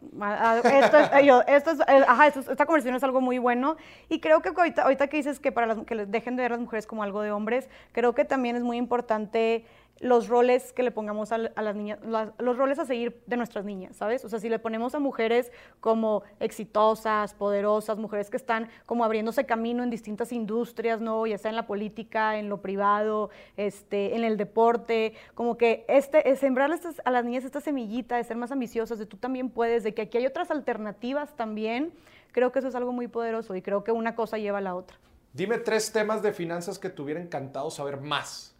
esto es, eh, ajá, esta conversación es algo muy bueno. Y creo que ahorita, ahorita que dices que para las, que dejen de ver a las mujeres como algo de hombres, creo que también es muy importante los roles que le pongamos a, las niñas, los roles a seguir de nuestras niñas, ¿sabes? O sea, si le ponemos a mujeres como exitosas, poderosas, mujeres que están como abriéndose camino en distintas industrias, ¿no? Ya sea en la política, en lo privado, este, en el deporte, como que este, sembrarles a las niñas esta semillita de ser más ambiciosas, de tú también puedes, de que aquí hay otras alternativas también, creo que eso es algo muy poderoso y creo que una cosa lleva a la otra. Dime tres temas de finanzas que te hubiera encantado saber más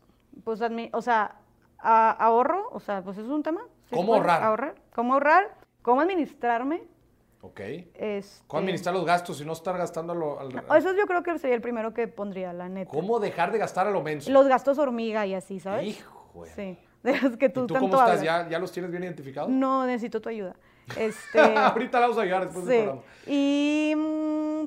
Pues, o sea, a- ahorro, o sea, pues es un tema. ¿sí ¿Cómo puede? ahorrar? ¿Cómo ahorrar? ¿Cómo administrarme? Ok. Este, ¿Cómo administrar los gastos y no estar gastando a lo- al- Eso yo creo que sería el primero que pondría, la neta. ¿Cómo dejar de gastar a lo menso? Los gastos hormiga y así, ¿sabes? Hijo. Sí, de los que ¿Y tú, tú tanto cómo estás? hablas. ¿Ya, ¿Ya los tienes bien identificados? No, necesito tu ayuda. [laughs] Este, Ahorita la vamos a llegar después del sí. programa. Y mm,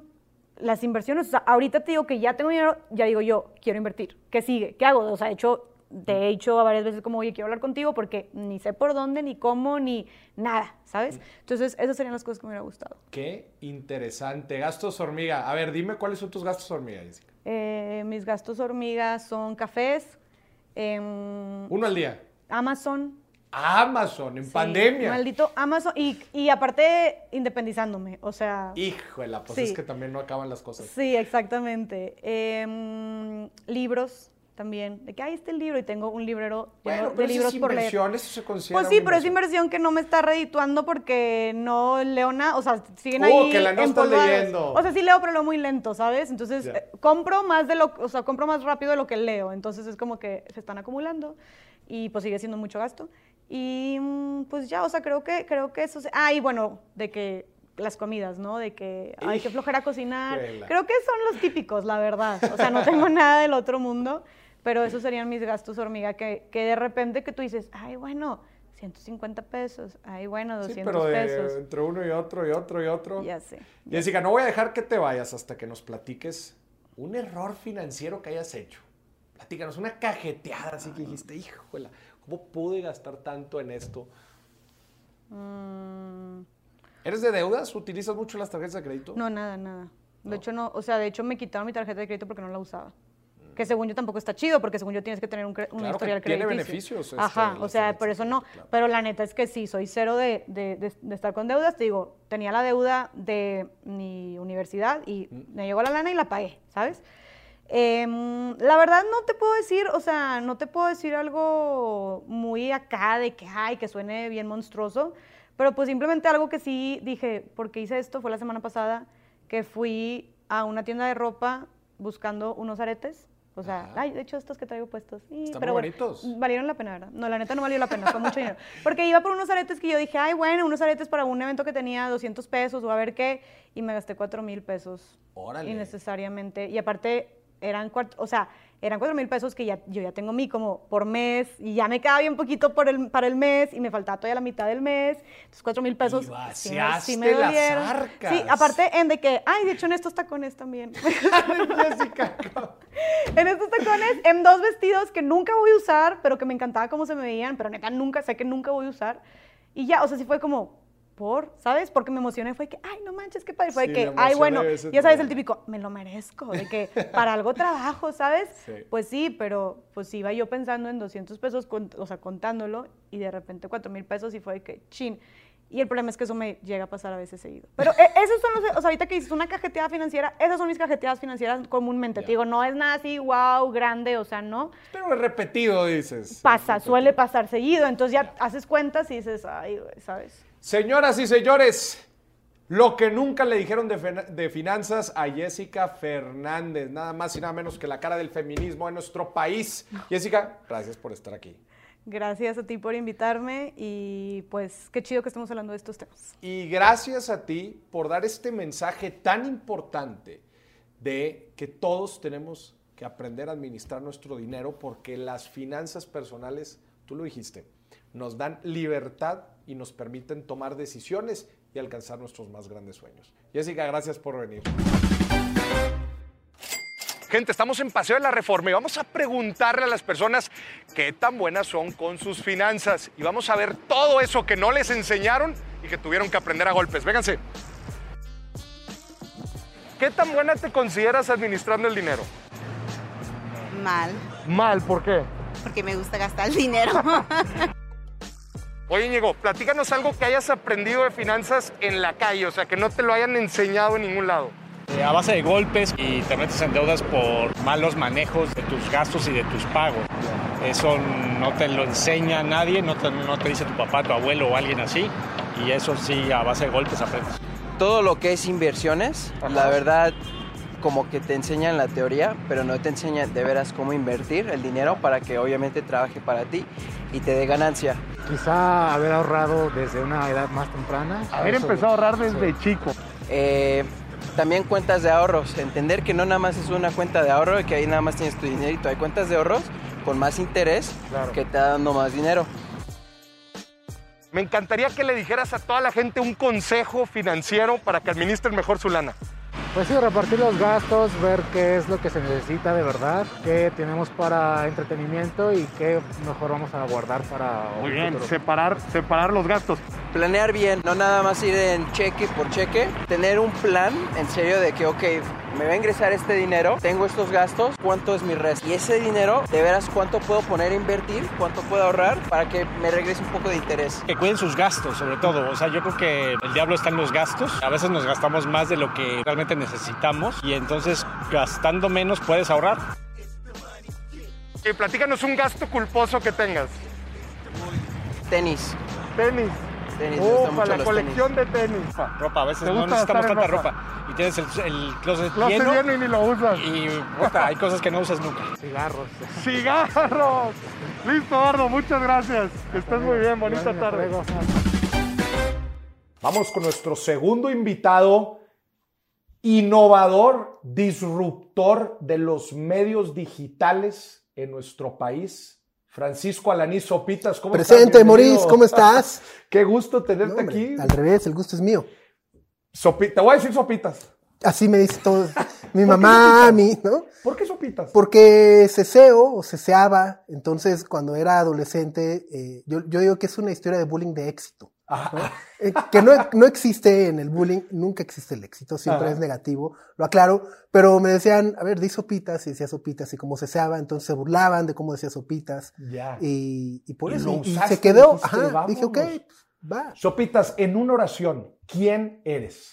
las inversiones, o sea, ahorita te digo que ya tengo dinero, ya digo yo, quiero invertir. ¿Qué sigue? ¿Qué hago? O sea, de hecho, te he dicho varias veces como, oye, quiero hablar contigo porque ni sé por dónde, ni cómo, ni nada, ¿sabes? Entonces, esas serían las cosas que me hubiera gustado. Qué interesante. Gastos hormiga. A ver, dime cuáles son tus gastos hormiga, Jessica. Eh, mis gastos hormigas son cafés, em, Uno al día. Amazon, Amazon, en Sí, pandemia. Maldito Amazon. Y, y aparte, independizándome. O sea. Híjole, pues Sí. es que también no acaban las cosas. Sí, exactamente. Em, libros también. De que está el libro y tengo un librero Bueno, de pero libros es por leer. inversión, eso se considera Pues sí, pero es inversión que no me está redituando porque no leo nada, o sea, siguen Oh, ahí que la no estás leyendo. O sea, sí leo, pero leo muy lento, ¿sabes? Entonces, eh, compro más de lo, o sea, compro más rápido de lo que leo, entonces es como que se están acumulando y pues sigue siendo mucho gasto. Y mm, pues ya, o sea, creo que creo que eso se... Ah, y bueno, de que las comidas, ¿no? De que hay que flojera cocinar. Creo que son los típicos, la verdad. O sea, no tengo [laughs] nada del otro mundo, pero esos serían mis gastos hormiga que, que de repente que tú dices, ay, bueno, 150 pesos, ay, bueno, 200 Sí, pero de- pesos. entre uno y otro y otro y otro. Ya sé. Jessica, no voy a dejar que te vayas hasta que nos platiques un error financiero que hayas hecho. Platícanos, una cajeteada así que dijiste, híjole, ¿cómo pude gastar tanto en esto? Mm, ¿Eres de deudas? ¿Utilizas mucho las tarjetas de crédito? no, nada, nada. De hecho, no, o sea, de hecho me quitaron mi tarjeta de crédito porque no la usaba. Que según yo tampoco está chido, porque según yo tienes que tener un, un Claro que historial tiene crediticio. beneficios, este, Ajá, o sea, por eso no. claro. Pero la neta es que sí, soy cero de, de- de- de estar con deudas. Te digo, tenía la deuda de mi universidad y Mm. me llegó la lana y la pagué, ¿sabes? Em, la verdad no te puedo decir, o sea, no te puedo decir algo muy acá de que, ay, que suene bien monstruoso, pero pues simplemente algo que sí dije, porque hice esto, fue la semana pasada, que fui a una tienda de ropa buscando unos aretes. O sea, Ajá. ay, de hecho estos que traigo puestos. sí, Están pero muy bueno, bonitos. valieron la pena, ¿verdad? No, la neta no valió la pena, fue mucho dinero. Porque iba por unos aretes que yo dije, ay, bueno, unos aretes para un evento que tenía 200 pesos o a ver qué, y me gasté 4 mil pesos Órale. innecesariamente. Y aparte, eran, cuat- o sea, eran 4 mil pesos que ya, yo ya tengo mi como por mes y ya me quedaba bien poquito por el, para el mes y me faltaba todavía la mitad del mes. Entonces, 4 mil pesos. Y sí vaciaste me las arcas. Sí, aparte en de que, ay, de hecho en estos tacones también. [laughs] En estos tacones, en dos vestidos que nunca voy a usar, pero que me encantaba cómo se me veían, pero neta nunca, sé que nunca voy a usar. Y ya, o sea, sí fue como, por, ¿sabes? Porque me emocioné, fue que, ay, no manches, qué padre. Fue Sí, que, ay, bueno, ya sabes, el típico, me lo merezco, de que para algo trabajo, ¿sabes? Sí. Pues sí, pero pues iba yo pensando en 200 pesos, con- o sea, contándolo, y de repente 4 mil pesos y fue que, chin. Y el problema es que eso me llega a pasar a veces seguido. Pero eh, esos son los, o sea, ahorita que dices una cajeteada financiera, esas son mis cajeteadas financieras comúnmente. Ya. Te digo, no es nada así, wow, grande, o sea, no. Pero es repetido, dices. Pasa, suele pasar seguido. Entonces ya haces cuentas y dices, ay, ¿sabes? Señoras y señores, lo que nunca le dijeron de, finanzas a Jessica Fernández, nada más y nada menos que la cara del feminismo en nuestro país. Jessica, gracias por estar aquí. Gracias a ti por invitarme y pues qué chido que estemos hablando de estos temas. Y gracias a ti por dar este mensaje tan importante de que todos tenemos que aprender a administrar nuestro dinero porque las finanzas personales, tú lo dijiste, nos dan libertad y nos permiten tomar decisiones y alcanzar nuestros más grandes sueños. Jessica, gracias por venir. Gente, estamos en Paseo de la Reforma y vamos a preguntarle a las personas qué tan buenas son con sus finanzas. Y vamos a ver todo eso que no les enseñaron y que tuvieron que aprender a golpes. Vénganse. ¿Qué tan buena te consideras administrando el dinero? Mal, Mal, ¿por qué? Porque me gusta gastar el dinero. [laughs] Oye, Ñigo, platícanos algo que hayas aprendido de finanzas en la calle, o sea, que no te lo hayan enseñado en ningún lado. Eh, a base de golpes y te metes en deudas por malos manejos de tus gastos y de tus pagos. Eso no te lo enseña nadie, no te, no te dice tu papá, tu abuelo o alguien así. Y eso sí, a base de golpes aprendes. todo lo que es inversiones, la verdad, como que te enseñan la teoría, pero no te enseñan de veras cómo invertir el dinero para que obviamente trabaje para ti y te dé ganancia. Quizá haber ahorrado desde una edad más temprana. Haber empezado a ahorrar desde chico. Eh, también cuentas de ahorros, entender que no nada más es una cuenta de ahorro y que ahí nada más tienes tu dinerito, hay cuentas de ahorros con más interés Claro. que te dando más dinero. Me encantaría que le dijeras a toda la gente un consejo financiero para que administren mejor su lana. Pues sí, repartir los gastos, ver qué es lo que se necesita de verdad, qué tenemos para entretenimiento y qué mejor vamos a guardar para Muy bien, futuro. separar, separar los gastos. Planear bien, no nada más ir en cheque por cheque, tener un plan en serio de que, ok, me va a ingresar este dinero, tengo estos gastos, ¿cuánto es mi resto? Y ese dinero, de veras, ¿cuánto puedo poner a invertir? ¿Cuánto puedo ahorrar para que me regrese un poco de interés? Que cuiden sus gastos, sobre todo. O sea, yo creo que el diablo está en los gastos. A veces nos gastamos más de lo que realmente necesitamos y entonces gastando menos puedes ahorrar. Y platícanos un gasto culposo que tengas. Tenis. Tenis. Tenis, me Ufa, mucho la los colección de tenis. Ropa, a veces ¿Te no necesitamos tanta ropa? ropa. Y tienes el, el closet Lo hace lleno y ni lo usas. y puta, hay cosas que no usas nunca. Cigarros. ¡Cigarros! Listo, Eduardo, muchas gracias. Que estés muy bien, bonita Bueno, tarde. luego. Vamos con nuestro segundo invitado, innovador, disruptor de los medios digitales en nuestro país, Francisco Alaní Sopitas. ¿Cómo estás? Presente. Maurice, ¿cómo estás? [laughs] Qué gusto No, tenerte hombre, aquí. Al revés, el gusto es mío. Sopi- Te voy a decir Sopitas. Así me dice todo. [laughs] Mi mamá, mi, ¿no? ¿Por qué Sopitas? Porque ceseo o ceseaba, entonces cuando era adolescente, eh, yo, yo digo que es una historia de bullying de éxito. Ajá. [laughs] Eh, que no, no existe en el bullying, nunca existe el éxito, siempre Ajá. es negativo, lo aclaro, pero me decían, a ver, di sopitas, y decía sopitas, y como ceseaba, entonces se burlaban de cómo decía sopitas, Ya. y, y por eso, y se quedó, dijiste, ajá, "Vámonos". dije, ok, pues, va, Sopitas, en una oración, ¿quién eres?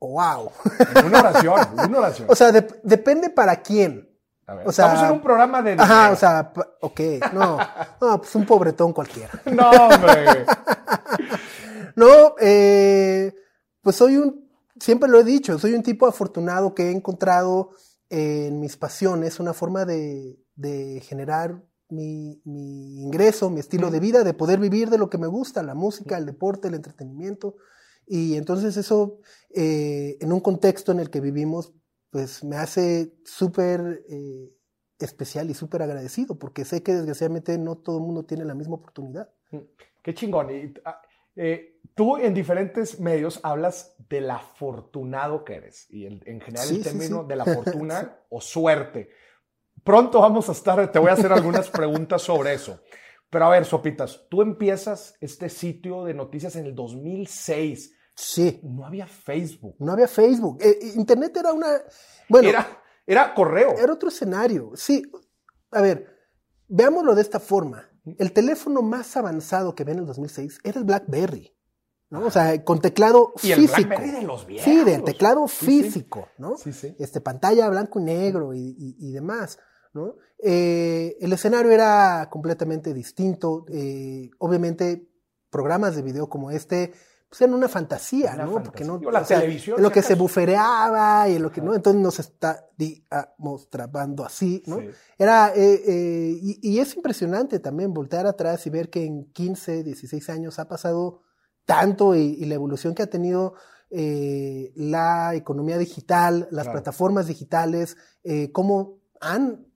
wow. En una oración, en una oración. [laughs] O sea, dep- depende para quién. A ver, o sea, estamos en un programa de... Ajá, o sea, ok, no, [laughs] no, pues un pobretón cualquiera. [laughs] No, hombre. [laughs] No, eh, pues soy un, siempre lo he dicho, soy un tipo afortunado que he encontrado en mis pasiones una forma de, de generar mi, mi ingreso, mi estilo de vida, de poder vivir de lo que me gusta, la música, el deporte, el entretenimiento. Y entonces eso, eh, en un contexto en el que vivimos, pues me hace súper eh, especial y súper agradecido, porque sé que desgraciadamente no todo el mundo tiene la misma oportunidad. Qué chingón. Y, ah, eh, tú en diferentes medios hablas del afortunado que eres. Y en, en general Sí, el sí, término sí. de la fortuna [laughs] o suerte. Pronto vamos a estar, te voy a hacer algunas [laughs] preguntas sobre eso. Pero a ver, Sopitas, tú empiezas este sitio de noticias en el 2006. Sí, No había Facebook. No había Facebook. Eh, Internet era una. Bueno, era, Era, era correo. otro escenario. Sí. A ver, veámoslo de esta forma. El teléfono más avanzado que vi en el 2006 era el Blackberry. ¿no? O sea, con teclado Y el físico. Blackberry de los viejos. Sí, del teclado Sí, sí. físico, ¿no? Sí, sí. Este, pantalla blanco y negro y, y- y demás, ¿no? Eh, el escenario era completamente distinto. eh, obviamente, programas de video como este, pues eran una fantasía, Una ¿no? fantasía. Porque no, Digo, la o sea, televisión, en lo que se bufereaba y en lo que no, entonces nos está digamos, trabando así, ¿no? Sí. Era, eh, eh, y, y es impresionante también voltear atrás y ver que en 15, 16 años ha pasado tanto y, y la evolución que ha tenido eh, la economía digital, las Claro. plataformas digitales, cómo han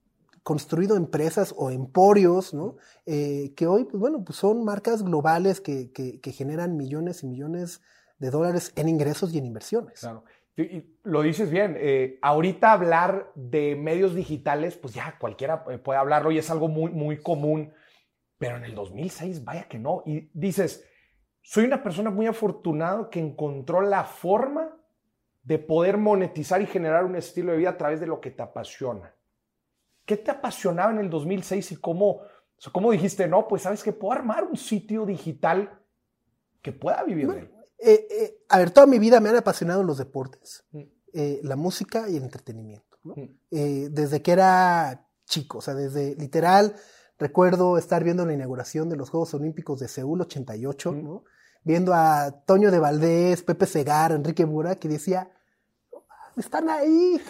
construido empresas o emporios, ¿no? Eh, que hoy, pues bueno, pues son marcas globales que, generan millones y millones de dólares en ingresos y en inversiones. Claro. Lo dices bien. eh, ahorita hablar de medios digitales, pues ya cualquiera eh, puede hablarlo y es algo muy, muy común. Pero en el 2006, vaya que no. Y dices, soy una persona muy afortunada que encontró la forma de poder monetizar y generar un estilo de vida a través de lo que te apasiona. ¿Qué te apasionaba en el 2006 y cómo, o sea, cómo dijiste, no, pues sabes que puedo armar un sitio digital que pueda vivir de él? Eh, eh, a ver, toda mi vida me han apasionado los deportes, Mm. eh, la música y el entretenimiento. ¿no? Mm. Eh, desde que era chico, o sea, desde literal, recuerdo estar viendo la inauguración de los Juegos Olímpicos de Seúl 88, Mm. ¿no? viendo a Toño de Valdés, Pepe Segar, Enrique Burak, y decía, están ahí,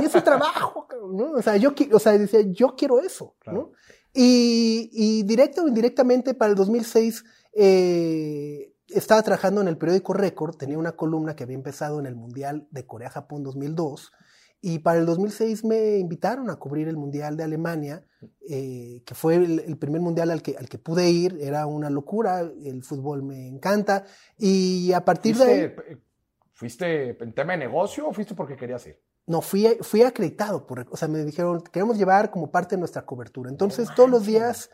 y es su trabajo, ¿no? O sea, yo, o sea, decía, yo quiero eso, ¿no? Y, y directo o indirectamente para el 2006 eh, estaba trabajando en el periódico Record, tenía una columna que había empezado en el Mundial de Corea-Japón 2002, y para el 2006 me invitaron a cubrir el Mundial de Alemania, eh, que fue el, el primer Mundial al que, al que pude ir, era una locura, el fútbol me encanta, y a partir de ahí... ¿Fuiste, ¿Fuiste en tema de negocio o fuiste porque querías ir? No, fui, fui acreditado, por, o sea, me dijeron, queremos llevar como parte de nuestra cobertura. Entonces, todos los días,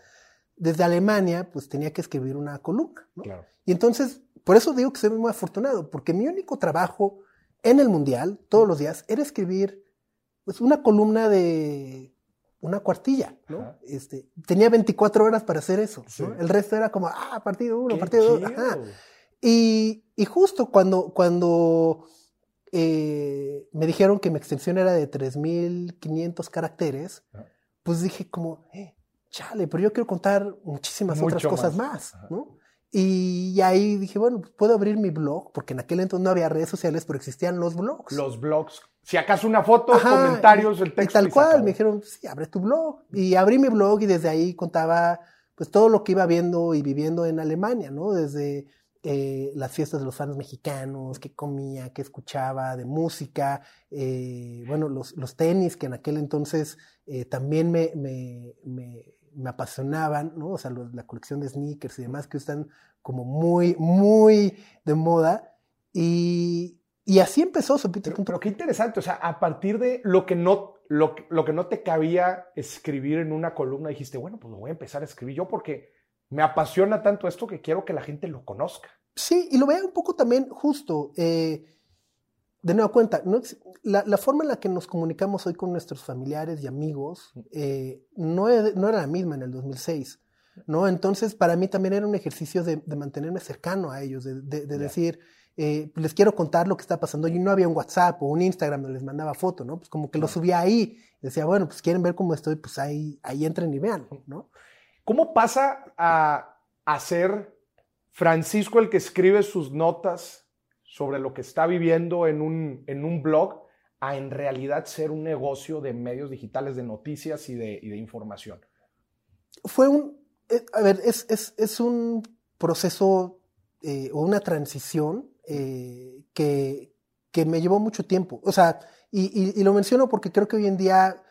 desde Alemania, pues tenía que escribir una columna, ¿no? Claro. Y entonces, por eso digo que soy muy afortunado, porque mi único trabajo en el Mundial, todos los días, era escribir pues, una columna de una cuartilla, ¿no? Ajá. Este, tenía 24 horas para hacer eso, Sí. ¿no? El resto era como, ah, partido uno, Qué partido dos, ajá. Y, y justo cuando, cuando eh, me dijeron que mi extensión era de 3.500 caracteres, Ajá. pues dije como, eh, chale, pero yo quiero contar muchísimas otras cosas más. ¿no? Y ahí dije, bueno, pues puedo abrir mi blog, porque en aquel entonces no había redes sociales, pero existían los blogs. Los blogs. Si acaso una foto, Ajá, comentarios, y- el y texto. tal se cual, me dijeron, sí, abre tu blog. Y abrí mi blog y desde ahí contaba pues todo lo que iba viendo y viviendo en Alemania, ¿no? Desde eh, las fiestas de los fans mexicanos, qué comía, qué escuchaba de música, eh, bueno, los, los tenis que en aquel entonces eh, también me, me, me, me apasionaban, ¿no? O sea, los- la colección de sneakers y demás que están como muy, muy de moda. Y, y así empezó Sopita. Pero, pero qué interesante, o sea, a partir de lo que no, lo, lo que no te cabía escribir en una columna, dijiste, bueno, pues lo voy a empezar a escribir yo porque me apasiona tanto esto que quiero que la gente lo conozca. Sí, y lo vea un poco también justo. eh, de nueva cuenta, no la, la forma en la que nos comunicamos hoy con nuestros familiares y amigos eh, no, no era la misma en el 2006. ¿no? Entonces, para mí también era un ejercicio de, de mantenerme cercano a ellos, de, de- de Ya. decir, eh, les quiero contar lo que está pasando. Y no había un WhatsApp o un Instagram donde les mandaba foto, ¿no? Pues como que lo subía ahí. Decía, bueno, pues quieren ver cómo estoy, pues ahí, ahí entren y vean, ¿no? ¿Cómo pasa a, a ser Francisco el que escribe sus notas sobre lo que está viviendo en un, en un blog a en realidad ser un negocio de medios digitales de noticias y de, información? fue un, eh, a ver, es, es, es un proceso eh, o una transición eh, que, que me llevó mucho tiempo. O sea, y- y lo menciono porque creo que hoy en día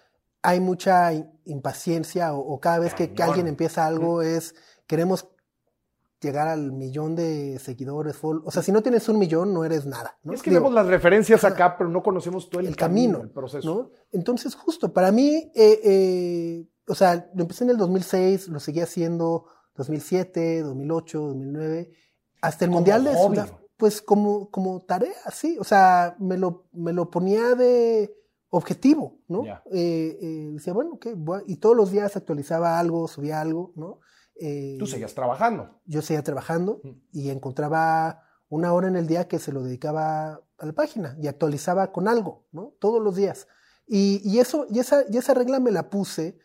hay mucha impaciencia o, o cada vez que, alguien empieza algo es, queremos llegar al millón de seguidores. O sea, si no tienes un millón, no eres nada. ¿no? Es que Digo, vemos las referencias acá, pero no conocemos todo el, el camino, el proceso. ¿no? Entonces, justo, para mí, eh, eh, o sea, lo empecé en el 2006, lo seguí haciendo 2007, 2008, 2009, hasta el Como Mundial de. Sudáfrica, pues como, como tarea, sí, o sea, me lo, me lo ponía de objetivo, ¿no? Eh, eh, decía, bueno, ok, y todos los días actualizaba algo, subía algo, ¿no? Eh, Tú seguías trabajando. yo seguía trabajando Mm. y encontraba una hora en el día que se lo dedicaba a la página y actualizaba con algo, ¿no? Todos los días. Y, y eso, y esa, y esa regla me la puse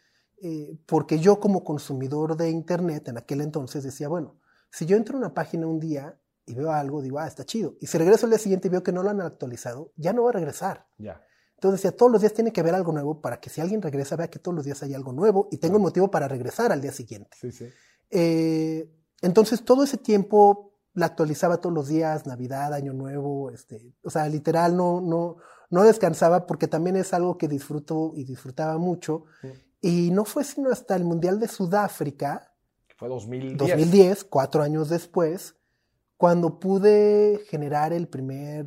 porque yo como consumidor de internet en aquel entonces decía, bueno, si yo entro a una página un día y veo algo, digo, ah, está chido. Y si regreso al día siguiente y veo que no lo han actualizado, ya no va a regresar. Ya. Entonces decía, todos los días tiene que haber algo nuevo para que si alguien regresa vea que todos los días hay algo nuevo y tenga un motivo para regresar al día siguiente. Sí, sí. Eh, entonces todo ese tiempo la actualizaba todos los días, Navidad, Año Nuevo, este, o sea, literal no, no, no descansaba porque también es algo que disfruto y disfrutaba mucho. Y no fue sino hasta el Mundial de Sudáfrica, Fue 2010. 2010, cuatro años después, cuando pude generar el primer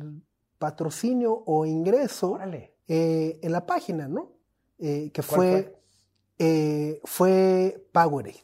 patrocinio o ingreso Órale. Eh, en la página, ¿no? Eh, que ¿Cuál fue, eh, fue Powerade.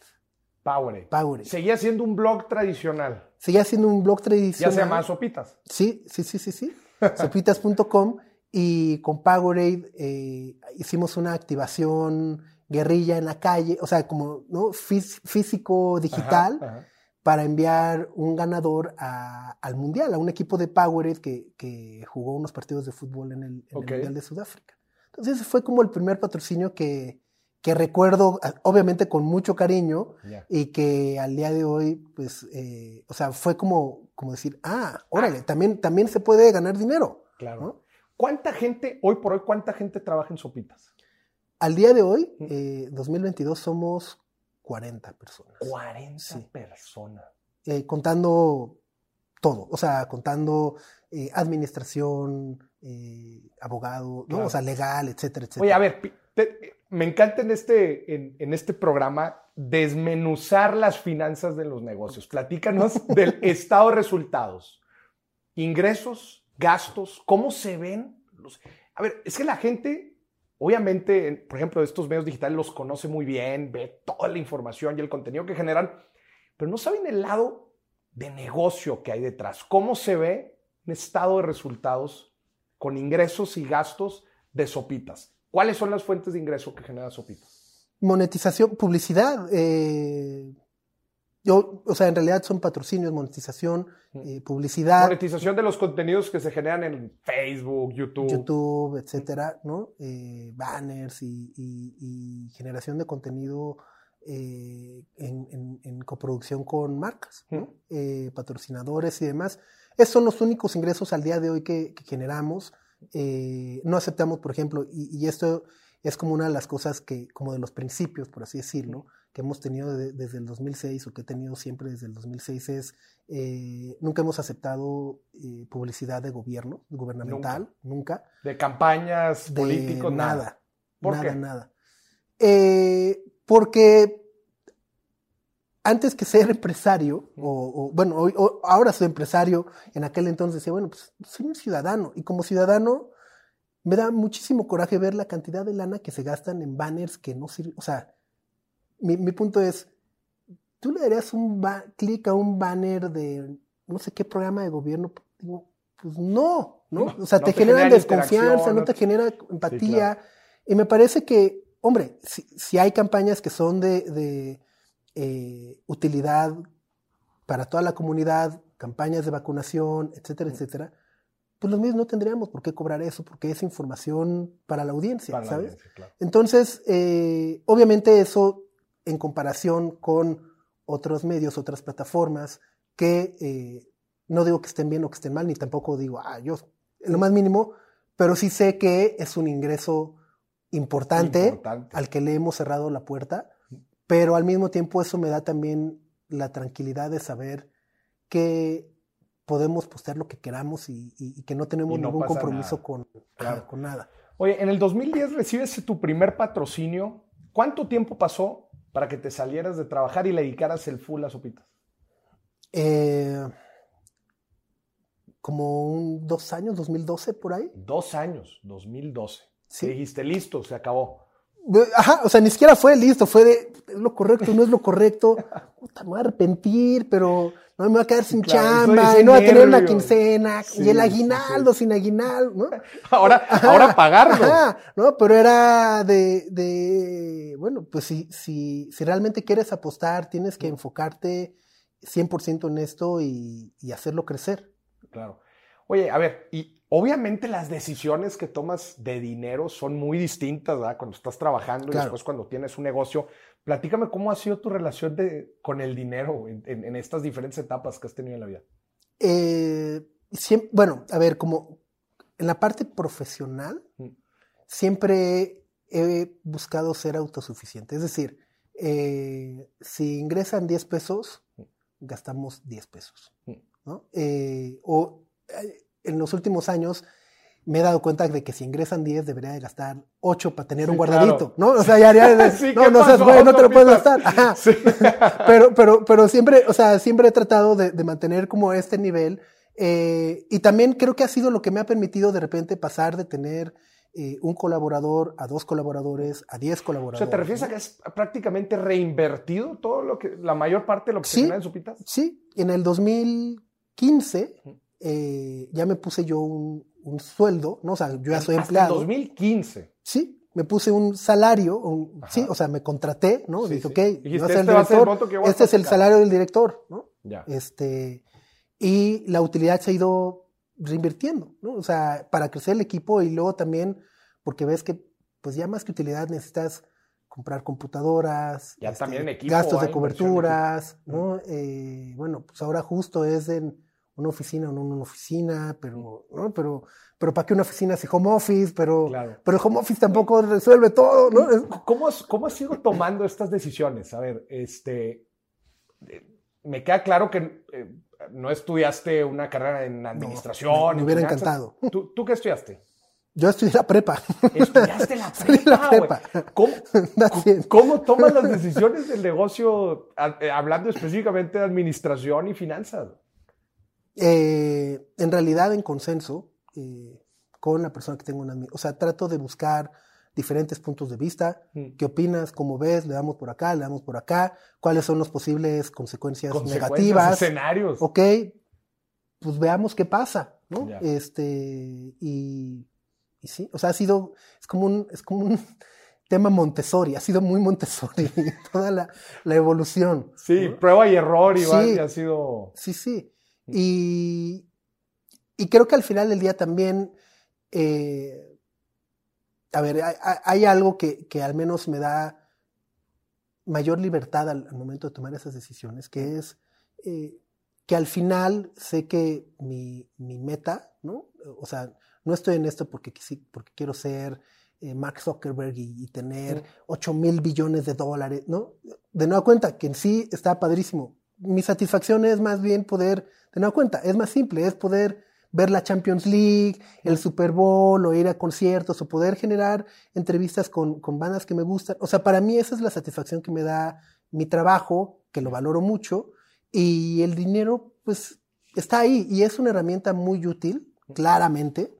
Powerade. Powerade. Seguía siendo un blog tradicional. Seguía siendo un blog Ya tradicional. se llamaba Sopitas. Sí, sí, sí, sí, sí. [laughs] Sopitas.com y con Powerade eh, hicimos una activación guerrilla en la calle, o sea, como ¿no? Fís- físico digital Ajá, ajá. Para enviar un ganador a- al mundial, a un equipo de Powerade que, que jugó unos partidos de fútbol en el, en el Ok. mundial de Sudáfrica. Entonces ese fue como el primer patrocinio que, que recuerdo, obviamente con mucho cariño, y que al día de hoy, pues, eh, o sea, fue como, como decir, ah, órale, también, también se puede ganar dinero. Claro. ¿no? ¿Cuánta gente, hoy por hoy, cuánta gente trabaja en Sopitas? Al día de hoy, eh, 2022, somos 40 personas. 40 Sí. personas. Eh, contando todo, o sea, contando eh, administración, eh, abogado, ¿no? Claro. o sea, legal, etcétera, etcétera. Oye, a ver, te- me encanta en este, en, en este programa desmenuzar las finanzas de los negocios. Platícanos [laughs] del estado de resultados. Ingresos, gastos, ¿cómo se ven? Los... A ver, es que la gente, obviamente, en- por ejemplo, estos medios digitales los conoce muy bien, ve toda la información y el contenido que generan, pero no saben el lado de negocio que hay detrás. ¿Cómo se ve un estado de resultados con ingresos y gastos de Sopitas? ¿Cuáles son las fuentes de ingreso que genera Sopitas? Monetización, publicidad. eh, yo, o sea, en realidad son patrocinios, monetización, eh, publicidad, Monetización de los contenidos que se generan en Facebook, YouTube. YouTube, etcétera, ¿no? Eh, banners y, y- y generación de contenido eh, en, en- en coproducción con marcas, ¿no? Ujú. Eh, patrocinadores y demás. Esos son los únicos ingresos al día de hoy que, que generamos. Eh, no aceptamos, por ejemplo, y, y esto es como una de las cosas que, como de los principios, por así decirlo, que hemos tenido de- desde el 2006 o que he tenido siempre desde el 2006 es, eh, nunca hemos aceptado eh, publicidad de gobierno, gubernamental, nunca. De campañas políticos, nada. nada. ¿Por nada, qué? nada. Eh, porque antes que ser empresario, o, o, bueno, o- ahora soy empresario, en aquel entonces decía, bueno, pues soy un ciudadano. Y como ciudadano, me da muchísimo coraje ver la cantidad de lana que se gastan en banners que no sirven. O sea, mi, mi punto es, tú le darías un clic a un banner de no sé qué programa de gobierno. Digo, pues no, ¿no? No, o sea, no te, te generan genera desconfianza, no te genera empatía. claro. Y me parece que, hombre, si, si hay campañas que son de, de, eh, utilidad para toda la comunidad, campañas de vacunación, etcétera, etcétera, pues los medios no tendríamos por qué cobrar eso, porque es información para la audiencia, Para la ¿sabes? audiencia, claro. Entonces, eh, obviamente eso en comparación con otros medios, otras plataformas, que eh, no digo que estén bien o que estén mal, ni tampoco digo, ah, yo, en lo más mínimo, pero sí sé que es un ingreso importante, Importante. al que le hemos cerrado la puerta, pero al mismo tiempo eso me da también la tranquilidad de saber que podemos postear lo que queramos y, y- y que no tenemos no ningún compromiso nada. con, Claro. con nada. Oye, en el 2010 recibes tu primer patrocinio. ¿Cuánto tiempo pasó para que te salieras de trabajar y le dedicaras el full a Sopitas? Eh, como un dos años, 2012 por ahí. Dos años, 2012. Sí. Dijiste, listo, se acabó. Ajá, o sea, ni siquiera fue listo, fue de, es lo correcto, no es lo correcto. [laughs] Puta, me voy a arrepentir, pero no me voy a quedar sin Claro, chamba, y no voy a tener una quincena, Sí, y el sí, aguinaldo sin aguinaldo, ¿no? [laughs] Ahora, Ajá, ahora pagarlo. Ajá, no, pero era de, de bueno, pues si, si, si realmente quieres apostar, tienes que enfocarte 100% en esto y, y hacerlo crecer. Claro. Oye, a ver, y obviamente las decisiones que tomas de dinero son muy distintas, ¿verdad? Cuando estás trabajando y después cuando tienes un negocio. Platícame cómo ha sido tu relación de, con el dinero en, en- en estas diferentes etapas que has tenido en la vida. Eh, bueno, a ver, como en la parte profesional, Mm. siempre he buscado ser autosuficiente. Es decir, eh, si ingresan 10 pesos, gastamos 10 pesos. Mm. ¿no? Eh, o en los últimos años me he dado cuenta de que si ingresan 10 debería de gastar 8 para tener Sí, un guardadito, claro. ¿no? O sea, ya, ya [laughs] Sí, no, ¿qué no seas güey, no te lo puedes gastar. Ajá. Sí. [laughs] pero, pero, pero siempre, o sea, siempre he tratado de, de mantener como este nivel. eh, y también creo que ha sido lo que me ha permitido de repente pasar de tener eh, un colaborador a dos colaboradores a diez O colaboradores. sea, ¿te refieres a que has prácticamente reinvertido todo lo que, la mayor parte de lo que se en Sopitas? Sí, en el 2015 eh, ya me puse yo un, un sueldo, ¿no? O sea, yo ya soy Hasta empleado. el 2015. Sí, me puse un salario, un- sí, o sea, me contraté, ¿no? Sí, Dije, sí. ok, Dijiste, yo ser el "Este va a ser el director, este es el sacar". salario del director, ¿no? Ya. Este, y la utilidad se ha ido reinvirtiendo, ¿no? O sea, para crecer el equipo y luego también, porque ves que, pues ya más que utilidad necesitas comprar computadoras, este, Ya también equipo, gastos de en coberturas, ¿no? Eh, bueno, pues ahora justo es en una oficina o no una oficina, pero, ¿no? Pero, pero ¿para qué una oficina si home office? Pero, Claro. pero el home office tampoco resuelve todo, ¿no? ¿Cómo has, ¿Cómo has ido tomando estas decisiones? A ver, este, eh, me queda claro que eh, no estudiaste una carrera en administración. me en hubiera encantado. ¿Tú, tú qué estudiaste? Yo estudié la prepa. Estudiaste la [laughs] prepa, la prepa. ¿Cómo. [laughs] ¿Cómo tomas las decisiones del negocio, eh, hablando específicamente de administración y finanzas? Eh, en realidad, en consenso eh, con la persona que tengo una... O sea, trato de buscar diferentes puntos de vista. Mm. ¿Qué opinas? ¿Cómo ves? ¿Le damos por acá? ¿Le damos por acá? ¿Cuáles son las posibles consecuencias, Consecuencias, negativas? escenarios. Ok, pues veamos qué pasa, ¿no? Ya. Este, y, y sí, o sea, ha sido, es como un, es como un [laughs] tema Montessori, ha sido muy Montessori [laughs] toda la, la evolución. Sí, prueba y error y, va- Sí. y ha sido... Sí, sí. Y, y creo que al final del día también, eh, a ver, hay, algo que, que al menos me da mayor libertad al, al momento de tomar esas decisiones, que es eh, que al final sé que mi, mi meta, ¿no? O sea, no estoy en esto porque, quisi- porque quiero ser eh, Mark Zuckerberg y, y tener 8 mil billones de dólares, ¿no? De nueva cuenta, que en sí está padrísimo. Mi satisfacción es más bien poder, de nueva cuenta, es más simple, es poder ver la Champions League, el Super Bowl, o ir a conciertos, o poder generar entrevistas con, con bandas que me gustan. O sea, para mí esa es la satisfacción que me da mi trabajo, que lo valoro mucho, y el dinero, pues, está ahí, y es una herramienta muy útil, claramente,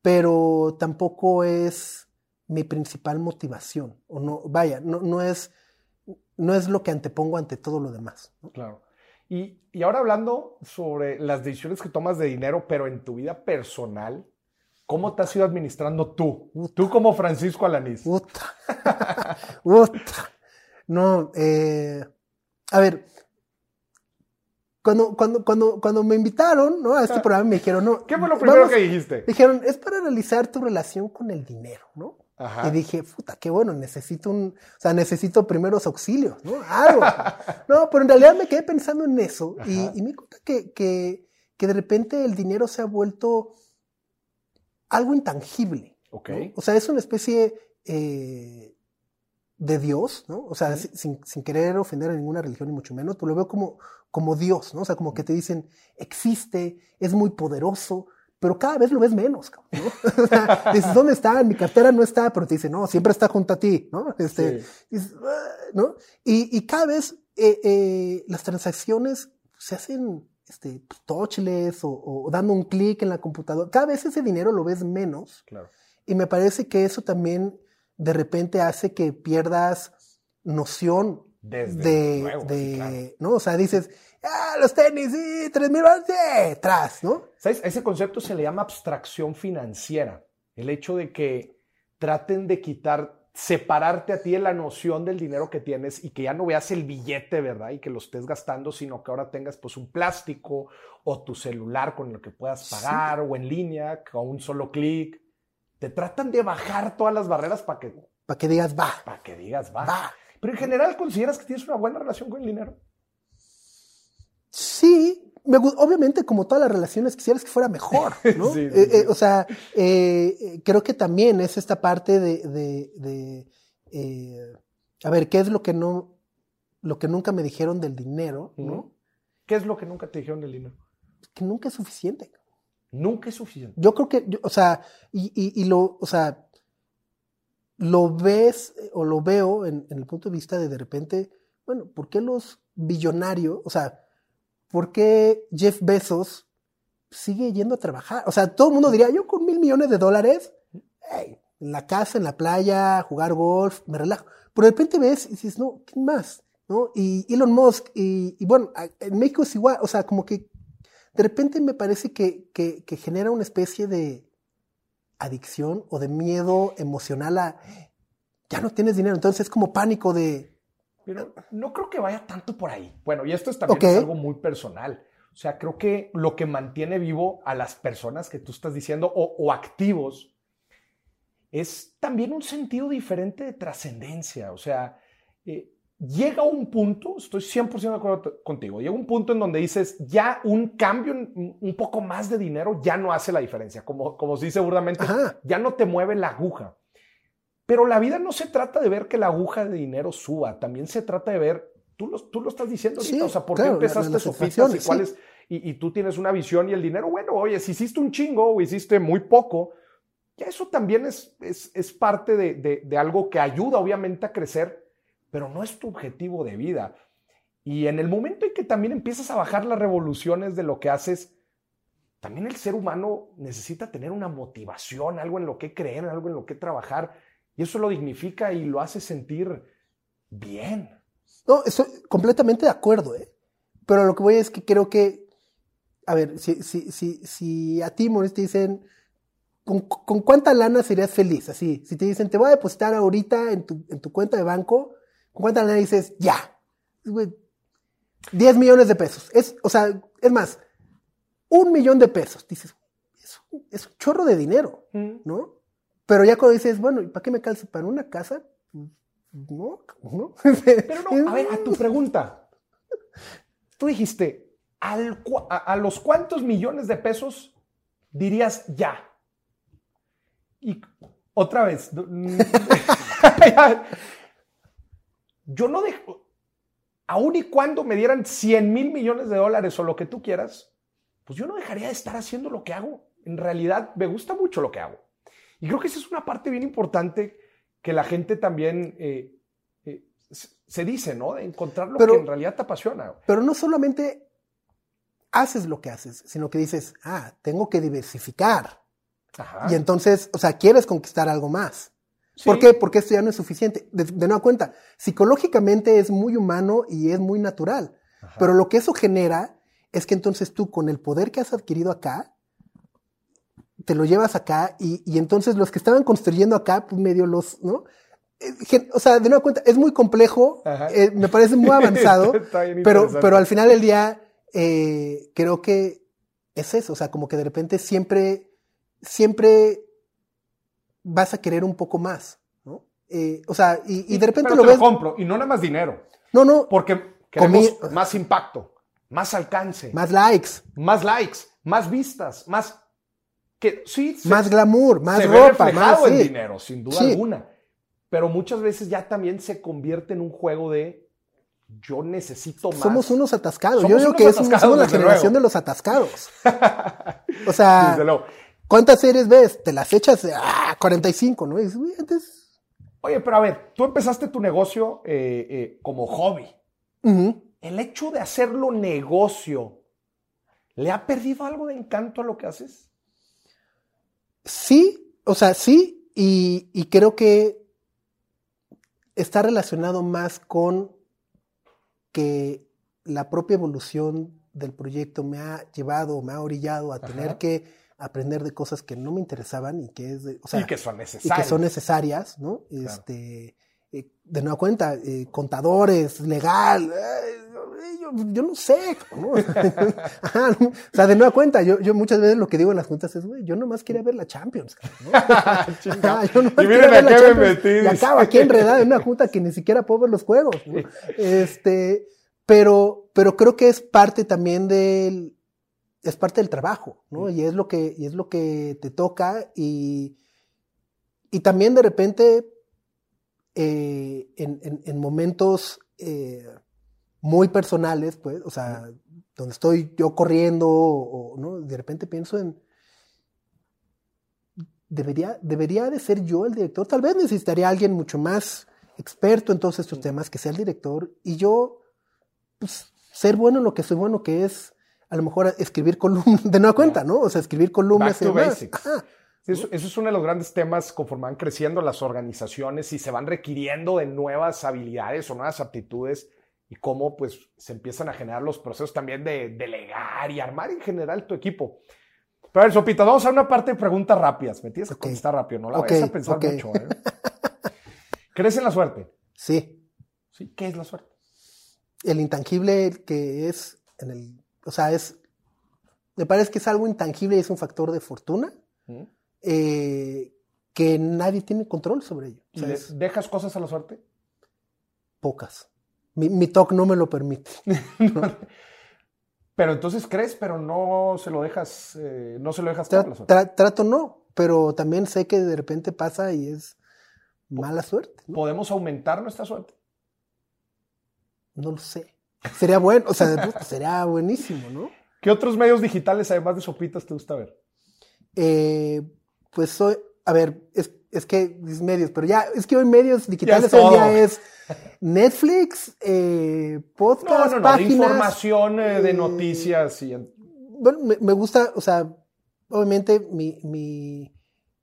pero tampoco es mi principal motivación, o no, vaya, no, no es, no es lo que antepongo ante todo lo demás. ¿no? Claro. Y, y ahora hablando sobre las decisiones que tomas de dinero, pero en tu vida personal, ¿cómo te has ido administrando tú? Tú como Francisco Alanís. Puta. [laughs] Puta. No, eh, a ver, cuando, cuando, cuando, cuando me invitaron ¿no? a este programa me dijeron, no. Ah. ¿Qué fue lo primero vamos- que dijiste? Dijeron, es para analizar tu relación con el dinero, ¿no? Ajá. Y dije, puta, qué bueno, necesito un, o sea, necesito primeros auxilios, ¿no? Algo. [laughs] no, pero en realidad me quedé pensando en eso y, Ajá. y me di cuenta que, que, que de repente el dinero se ha vuelto algo intangible. Ok. ¿no? O sea, es una especie eh, de Dios, ¿no? O sea, si- sin, sin querer ofender a ninguna religión ni mucho menos, pero lo veo como, como Dios, ¿no? O sea, como que te dicen, existe, es muy poderoso, pero cada vez lo ves menos, cabrón, ¿no? [laughs] O sea, dices, ¿dónde está? En mi cartera no está, pero te dice, no, siempre está junto a ti, ¿no? Este, Sí. dices, "Ah", ¿no? Y, y cada vez eh, eh, las transacciones se hacen este, pues, touchless o, o dando un clic en la computadora. Cada vez ese dinero lo ves menos. Claro. Y me parece que eso también de repente hace que pierdas noción Desde de, sí, de- claro. ¿no? O sea, dices, ah, los tenis, sí, tres mil dólares, sí, tras, ¿no? ¿Sabes? A ese concepto se le llama abstracción financiera. El hecho de que traten de quitar, separarte a ti de la noción del dinero que tienes y que ya no veas el billete, ¿verdad? Y que lo estés gastando, sino que ahora tengas pues un plástico o tu celular con el que puedas pagar o en línea con un solo clic. Te tratan de bajar todas las barreras para que, Para que digas, va, para que digas, va. va. Pero en general, ¿consideras que tienes una buena relación con el dinero? Sí, me obviamente como todas las relaciones quisieras que fuera mejor, [laughs] ¿no? Sí, sí, Eh, eh, sí. o sea, eh, creo que también es esta parte de, de- de, a ver, ¿qué es lo que no, lo que nunca me dijeron del dinero, ¿no? ¿Qué es lo que nunca te dijeron del dinero? Que nunca es suficiente. Nunca es suficiente. Yo creo que, yo- o sea, y, y- y lo, o sea, lo ves o lo veo en, en el punto de vista de de repente, bueno, ¿por qué los billonarios, o sea, por qué Jeff Bezos sigue yendo a trabajar? O sea, todo el mundo diría, yo con mil millones de dólares, en la casa, en la playa, jugar golf, me relajo. Pero de repente ves y dices, no, ¿quién más? ¿No? Y Elon Musk, y, bueno, en México es igual, o sea, como que de repente me parece que- que genera una especie de adicción o de miedo emocional a ya no tienes dinero, entonces es como pánico de Pero no creo que vaya tanto por ahí. Bueno, y esto es también es algo muy personal. O sea, creo que lo que mantiene vivo a las personas que tú estás diciendo o, o activos es también un sentido diferente de trascendencia. O sea, eh, llega un punto, estoy 100% de acuerdo contigo, llega un punto en donde dices, ya un cambio, un poco más de dinero ya no hace la diferencia, como, como se dice burdamente, Ajá. ya no te mueve la aguja. Pero la vida no se trata de ver que la aguja de dinero suba, también se trata de ver, tú lo, tú lo estás diciendo ahorita, Sí, o sea, ¿por claro, qué empezaste Sofitas y ecuaciones, cuál es- y, y tú tienes una visión y el dinero, bueno, oye, si hiciste un chingo o hiciste muy poco, ya eso también es, es, es parte de, de- de algo que ayuda obviamente a crecer, pero no es tu objetivo de vida. Y en el momento en que también empiezas a bajar las revoluciones de lo que haces, también el ser humano necesita tener una motivación, algo en lo que creer, algo en lo que trabajar, y eso lo dignifica y lo hace sentir bien. No, estoy completamente de acuerdo, ¿eh? Pero lo que voy es que creo que, a ver, si, si, si, si a ti, Maurice, te dicen, ¿con, con cuánta lana serías feliz? Así, si te dicen, te voy a depositar ahorita en tu, en tu cuenta de banco, ¿con cuánta lana dices, ya? Güey, 10 millones de pesos. Es, o sea, es más, un millón de pesos. Dices, es es un chorro de dinero, ¿no? Pero ya cuando dices, bueno, ¿y para qué me calce? ¿Para una casa? No, no. [laughs] Pero no, a ver, a tu pregunta. Tú dijiste, ¿al cua- a, los cuántos millones de pesos dirías ya? Y otra vez, [laughs] yo no dejo, aun y cuando me dieran 100 mil millones de dólares o lo que tú quieras, pues yo no dejaría de estar haciendo lo que hago. En realidad me gusta mucho lo que hago. Y creo que esa es una parte bien importante que la gente también eh, eh, se dice, ¿no? De encontrar lo Pero- que en realidad te apasiona. Pero no solamente haces lo que haces, sino que dices, ah, tengo que diversificar. Ajá. Y entonces, o sea, quieres conquistar algo más. Sí. ¿Por qué? Porque esto ya no es suficiente. De, de nueva cuenta, psicológicamente es muy humano y es muy natural. Pero lo que eso genera es que entonces tú, con el poder que has adquirido acá, te lo llevas acá y, y entonces los que estaban construyendo acá, pues medio los, ¿no? Eh, O sea, de nueva cuenta, es muy complejo, eh, me parece muy [laughs] avanzado, pero, pero al final del día, eh, creo que es eso, o sea, como que de repente siempre, siempre vas a querer un poco más, ¿no? Eh, o sea, y, y de repente Pero lo te ves. compro y no nada más dinero, no, no, porque queremos más impacto, más alcance, más, más likes, likes, más vistas, más que sí se- más glamour, más se ve ropa, reflejado más sí. dinero, sin duda Sí. alguna. Pero muchas veces ya también se convierte en un juego de yo necesito más. Somos unos atascados. Somos Yo digo unos que es somos la generación luego. de los atascados. [laughs] O sea, Desde luego. ¿cuántas series ves? Te las echas ah, 45, ¿no? Y dices, "Uy, antes. Oye, pero a ver, tú empezaste tu negocio eh, eh, como hobby. El hecho de hacerlo negocio, ¿le ha perdido algo de encanto a lo que haces? Sí, o sea, sí, y, y creo que está relacionado más con que la propia evolución del proyecto me ha llevado, me ha orillado a tener que aprender de cosas que no me interesaban y que es de, o sea, y que son y necesarios. que son necesarias, ¿no? Este, eh, de nueva cuenta, eh, contadores, legal, eh, yo, yo no sé, ¿no? [laughs] Ajá, ¿no? O sea, de nueva cuenta, yo, yo muchas veces lo que digo en las juntas es, güey, yo nomás quería ver la Champions, ¿no? [laughs] Ajá, yo nomás Y miren a me Champions, metí, Y acabo aquí enredado en una junta que ni siquiera puedo ver los juegos. Este, pero, pero creo que es parte también del, es parte del trabajo, ¿no? Y es lo que, y es lo que te toca y, y también de repente, eh, en, en- en momentos eh, muy personales, pues, o sea, donde estoy yo corriendo, o, o, ¿no? De repente pienso en, debería, debería de ser yo el director, tal vez necesitaría alguien mucho más experto en todos estos temas, que sea el director, y yo, pues, ser bueno en lo que soy bueno, que es a lo mejor escribir columnas, [laughs] de nueva cuenta, ¿no? O sea, escribir columnas Back y to demás. basics. Ajá. Eso, eso es uno de los grandes temas conforme van creciendo las organizaciones y se van requiriendo de nuevas habilidades o nuevas aptitudes y cómo pues se empiezan a generar los procesos también de delegar y armar en general tu equipo. Pero a ver, Sopita, vamos a una parte de preguntas rápidas. Me tienes que contestar rápido, no la Ok, vayas a pensar mucho. ¿eh? [laughs] ¿Crees en la suerte? Sí, ¿Sí? ¿Qué es la suerte? el intangible que es en el, o sea, es, me parece que es algo intangible y es un factor de fortuna ¿Mm? Eh, que nadie tiene control sobre ello. O ¿Y sea, le es dejas cosas a la suerte? pocas. Mi, mi TOC no me lo permite. [laughs] Pero entonces crees, pero no se lo dejas, eh, no se lo dejas Tra- toda la suerte. tra- trato no, pero también sé que de repente pasa y es mala suerte. ¿no? ¿Podemos aumentar nuestra suerte? No lo sé. Sería bueno, o sea, sería buenísimo, ¿no? ¿Qué otros medios digitales, además de Sopitas, te gusta ver? Eh, pues soy, a ver, es, es que es medios, pero ya, es que hoy medios digitales hoy día es Netflix, eh, No, podcast, no, no, de páginas. información, eh, de eh, noticias y... Bueno, me, me gusta, o sea, obviamente mi, mi,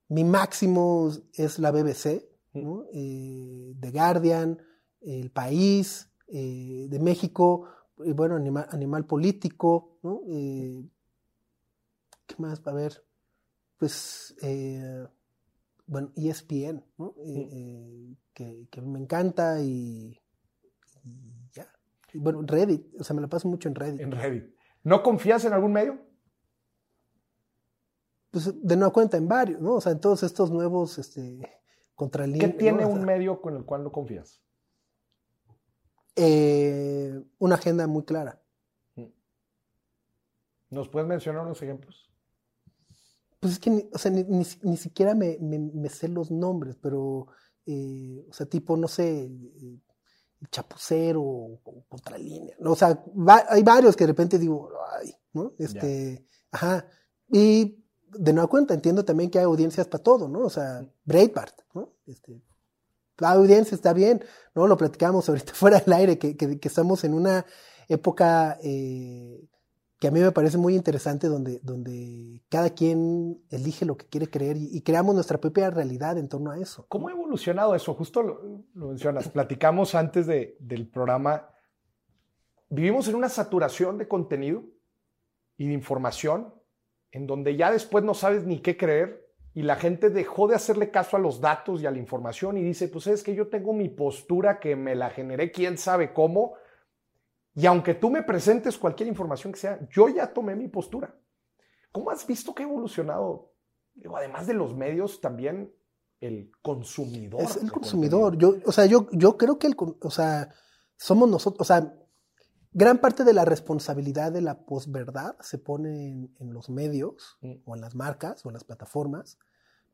mi máximo es la BBC, ¿no? Eh, The Guardian, El País, eh, de México, y bueno, Animal, Animal Político, ¿no? Eh, ¿Qué más? A ver, pues, eh, bueno, ESPN, ¿no? Eh, eh, que, que me encanta y, y ya. Y bueno, Reddit, o sea, me la paso mucho en Reddit. En Reddit. ¿No confías en algún medio? pues de nueva cuenta en varios, ¿no? O sea, en todos estos nuevos este, contralíneas. ¿Qué tiene un medio con el cual no confías? eh, una agenda muy clara. ¿Nos puedes mencionar unos ejemplos? Pues es que, o sea, ni, ni, ni siquiera me, me, me, sé los nombres, pero, eh, o sea, tipo, no sé, eh, chapucero o, contralínea, ¿no? O sea, va, hay varios que de repente digo, ay, ¿no? Este, ajá. Y de nueva cuenta, entiendo también que hay audiencias para todo, ¿no? O sea, Breitbart, ¿no? Este, la audiencia está bien, ¿no? Lo platicamos ahorita [laughs] fuera del aire, que, que, que estamos en una época eh, que a mí me parece muy interesante, donde, donde cada quien elige lo que quiere creer y, creamos nuestra propia realidad en torno a eso. ¿Cómo ha evolucionado eso? Justo lo, lo mencionas. Platicamos antes de, del programa. Vivimos en una saturación de contenido y de información en donde ya después no sabes ni qué creer y la gente dejó de hacerle caso a los datos y a la información y dice, pues es que yo tengo mi postura que me la generé quién sabe cómo y aunque tú me presentes cualquier información que sea, yo ya tomé mi postura. ¿Cómo has visto que ha evolucionado? Digo, además de los medios, también el consumidor. Es el consumidor. Yo, o sea, yo, yo creo que el, o sea, somos nosotros, o sea, gran parte de la responsabilidad de la posverdad se pone en, en los medios mm. o en las marcas o en las plataformas,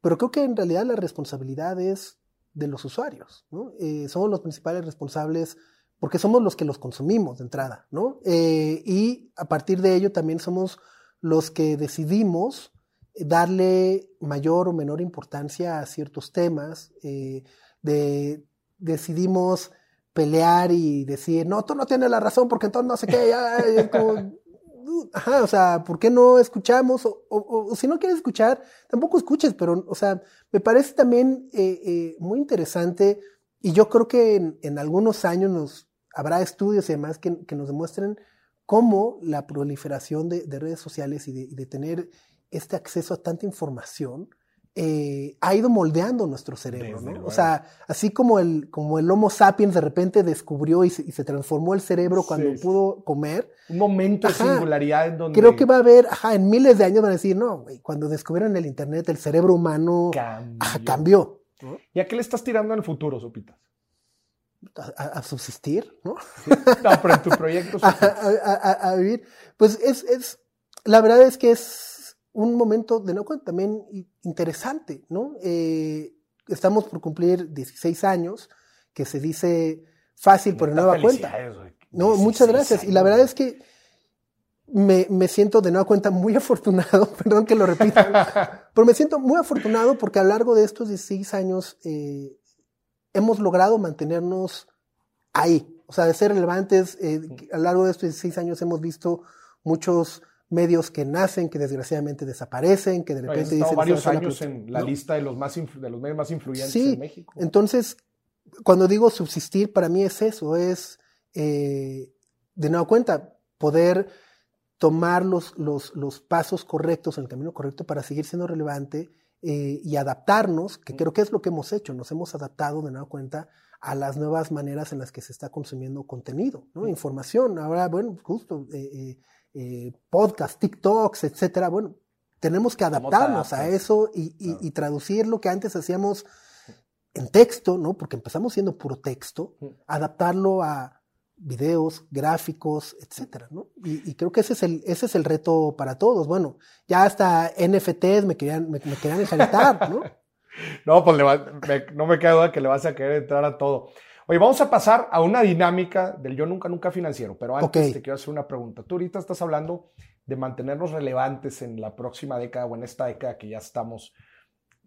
pero creo que en realidad la responsabilidad es de los usuarios, ¿no? Eh, somos los principales responsables porque somos los que los consumimos de entrada, ¿no? Eh, y a partir de ello también somos los que decidimos darle mayor o menor importancia a ciertos temas, eh, de, decidimos pelear y decir, no, tú no tienes la razón porque entonces no sé qué, ya, ya, [laughs] como, ajá, o sea, ¿por qué no escuchamos? O, o, o, si no quieres escuchar, tampoco escuches, pero, o sea, me parece también eh, eh, muy interesante y yo creo que en, en, algunos años nos habrá estudios y demás que, que nos demuestren cómo la proliferación de, de redes sociales y de, y de, tener este acceso a tanta información eh, ha ido moldeando nuestro cerebro, ¿no? O sea, así como el, como el Homo sapiens de repente descubrió y se, y se transformó el cerebro cuando sí. pudo comer. Un momento ajá, de singularidad en donde... Creo que va a haber, ajá, en miles de años van a decir, no, güey, cuando descubrieron el Internet, el cerebro humano cambió. Ajá, cambió ¿no? ¿Y a qué le estás tirando en el futuro, Sopitas? A, a, subsistir, ¿no? no, pero en tu proyecto. [laughs] a, a, vivir. Pues es, es, la verdad es que es un momento de no cuenta también interesante, ¿no? Eh, estamos por cumplir 16 años, que se dice fácil, no nueva cuenta. No, muchas gracias. Años. Y la verdad es que me, me, siento de nueva cuenta muy afortunado, [laughs] perdón que lo repita, [laughs] pero me siento muy afortunado porque a lo largo de estos 16 años eh, hemos logrado mantenernos ahí, o sea, de ser relevantes. Eh, a lo largo de estos 16 años hemos visto muchos medios que nacen, que desgraciadamente desaparecen, que de repente dicen... varios "Esta es años en la ¿no? lista de los, más de los medios más influyentes sí, en México. Entonces, cuando digo subsistir, para mí es eso, es, eh, de nueva cuenta, poder tomar los, los, los, pasos correctos en el camino correcto para seguir siendo relevante eh, y adaptarnos, que creo que es lo que hemos hecho, nos hemos adaptado de nueva cuenta a las nuevas maneras en las que se está consumiendo contenido, ¿no? información. Ahora, bueno, justo eh, eh, podcast, TikToks, etcétera. Bueno, tenemos que adaptarnos a eso y, y, claro. y, traducir lo que antes hacíamos en texto, ¿no? Porque empezamos siendo puro texto, adaptarlo a videos, gráficos, etcétera, ¿no? Y, creo que ese es el, ese es el reto para todos. Bueno, ya hasta NFTs me querían, me, querían ¿no? [laughs] no, pues no me queda duda que le vas a querer entrar a todo. Oye, vamos a pasar a una dinámica del yo nunca, nunca financiero, pero antes te quiero hacer una pregunta. Tú ahorita estás hablando de mantenernos relevantes en la próxima década o en esta década que ya estamos,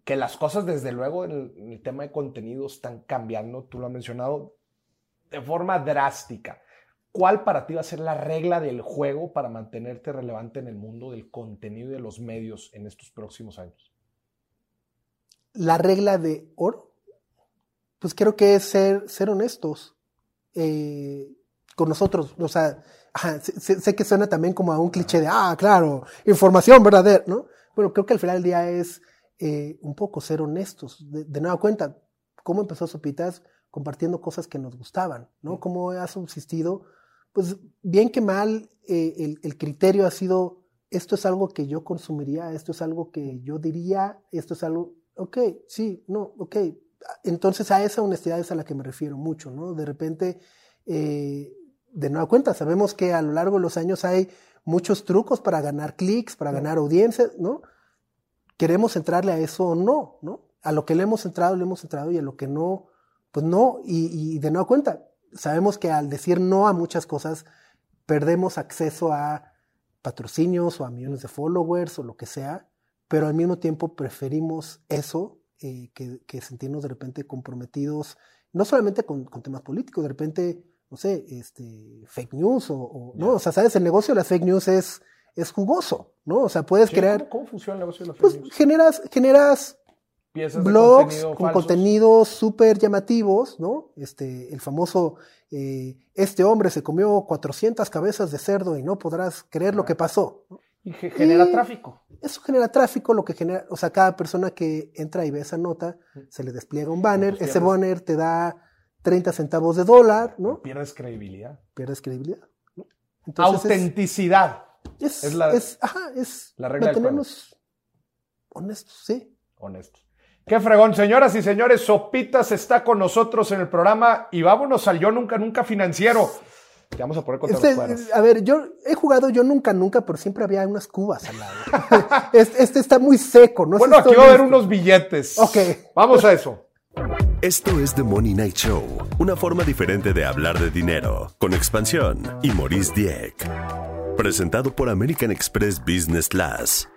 que las cosas desde luego en el, en el tema de contenido están cambiando, tú lo has mencionado, de forma drástica. ¿Cuál para ti va a ser la regla del juego para mantenerte relevante en el mundo del contenido y de los medios en estos próximos años? La regla de oro, pues creo que es ser, ser honestos eh, con nosotros. O sea, sé, que suena también como a un cliché de, ah, claro, información verdadera, ¿no? Bueno, creo que al final del día es eh, un poco ser honestos. De, de cuenta, ¿cómo empezó Sopitas? Compartiendo cosas que nos gustaban, ¿no? ¿Cómo ha subsistido? Pues bien que mal, eh, el, criterio ha sido, esto es algo que yo consumiría, esto es algo que yo diría, esto es algo, ok, sí, no, ok. Entonces a esa honestidad es a la que me refiero mucho, ¿no? De repente, eh, de nueva cuenta, sabemos que a lo largo de los años hay muchos trucos para ganar clics, para ganar audiencias, ¿no? ¿Queremos entrarle a eso o no, no? A lo que le hemos entrado, le hemos entrado y a lo que no, pues no, y, de nueva cuenta, sabemos que al decir no a muchas cosas, perdemos acceso a patrocinios o a millones de followers o lo que sea, pero al mismo tiempo preferimos eso eh, que, sentirnos de repente comprometidos, no solamente con, temas políticos, de repente, no sé, este, fake news o, no, o sea, sabes, el negocio de las fake news es, es jugoso, ¿no? O sea, puedes crear... ¿cómo, funciona el negocio de las pues fake news? Generas, generas blogs con contenidos súper llamativos, ¿no? Este, el famoso, eh, este hombre se comió 400 cabezas de cerdo y no podrás creer lo que pasó. Y genera tráfico. Eso genera tráfico, lo que genera, o sea, cada persona que entra y ve esa nota, se le despliega un banner, ese banner te da 30 centavos de dólar, ¿no? Pierdes credibilidad. Pierdes credibilidad. Autenticidad. Es, es, la, es, ajá, es la regla mantenernos honestos, sí. Honestos. Qué fregón, señoras y señores, Sopitas está con nosotros en el programa y vámonos al Yo Nunca Nunca Financiero. Te vamos a poner contra este, los cuadros. A ver, yo he jugado Yo Nunca Nunca, pero siempre había unas cubas al lado. [laughs] este, este, está muy seco, ¿no? Bueno, aquí va a haber unos billetes. Ok. Vamos a eso. Esto es The Money Night Show, una forma diferente de hablar de dinero, con expansión y Maurice Dieck. Presentado por American Express Business Class.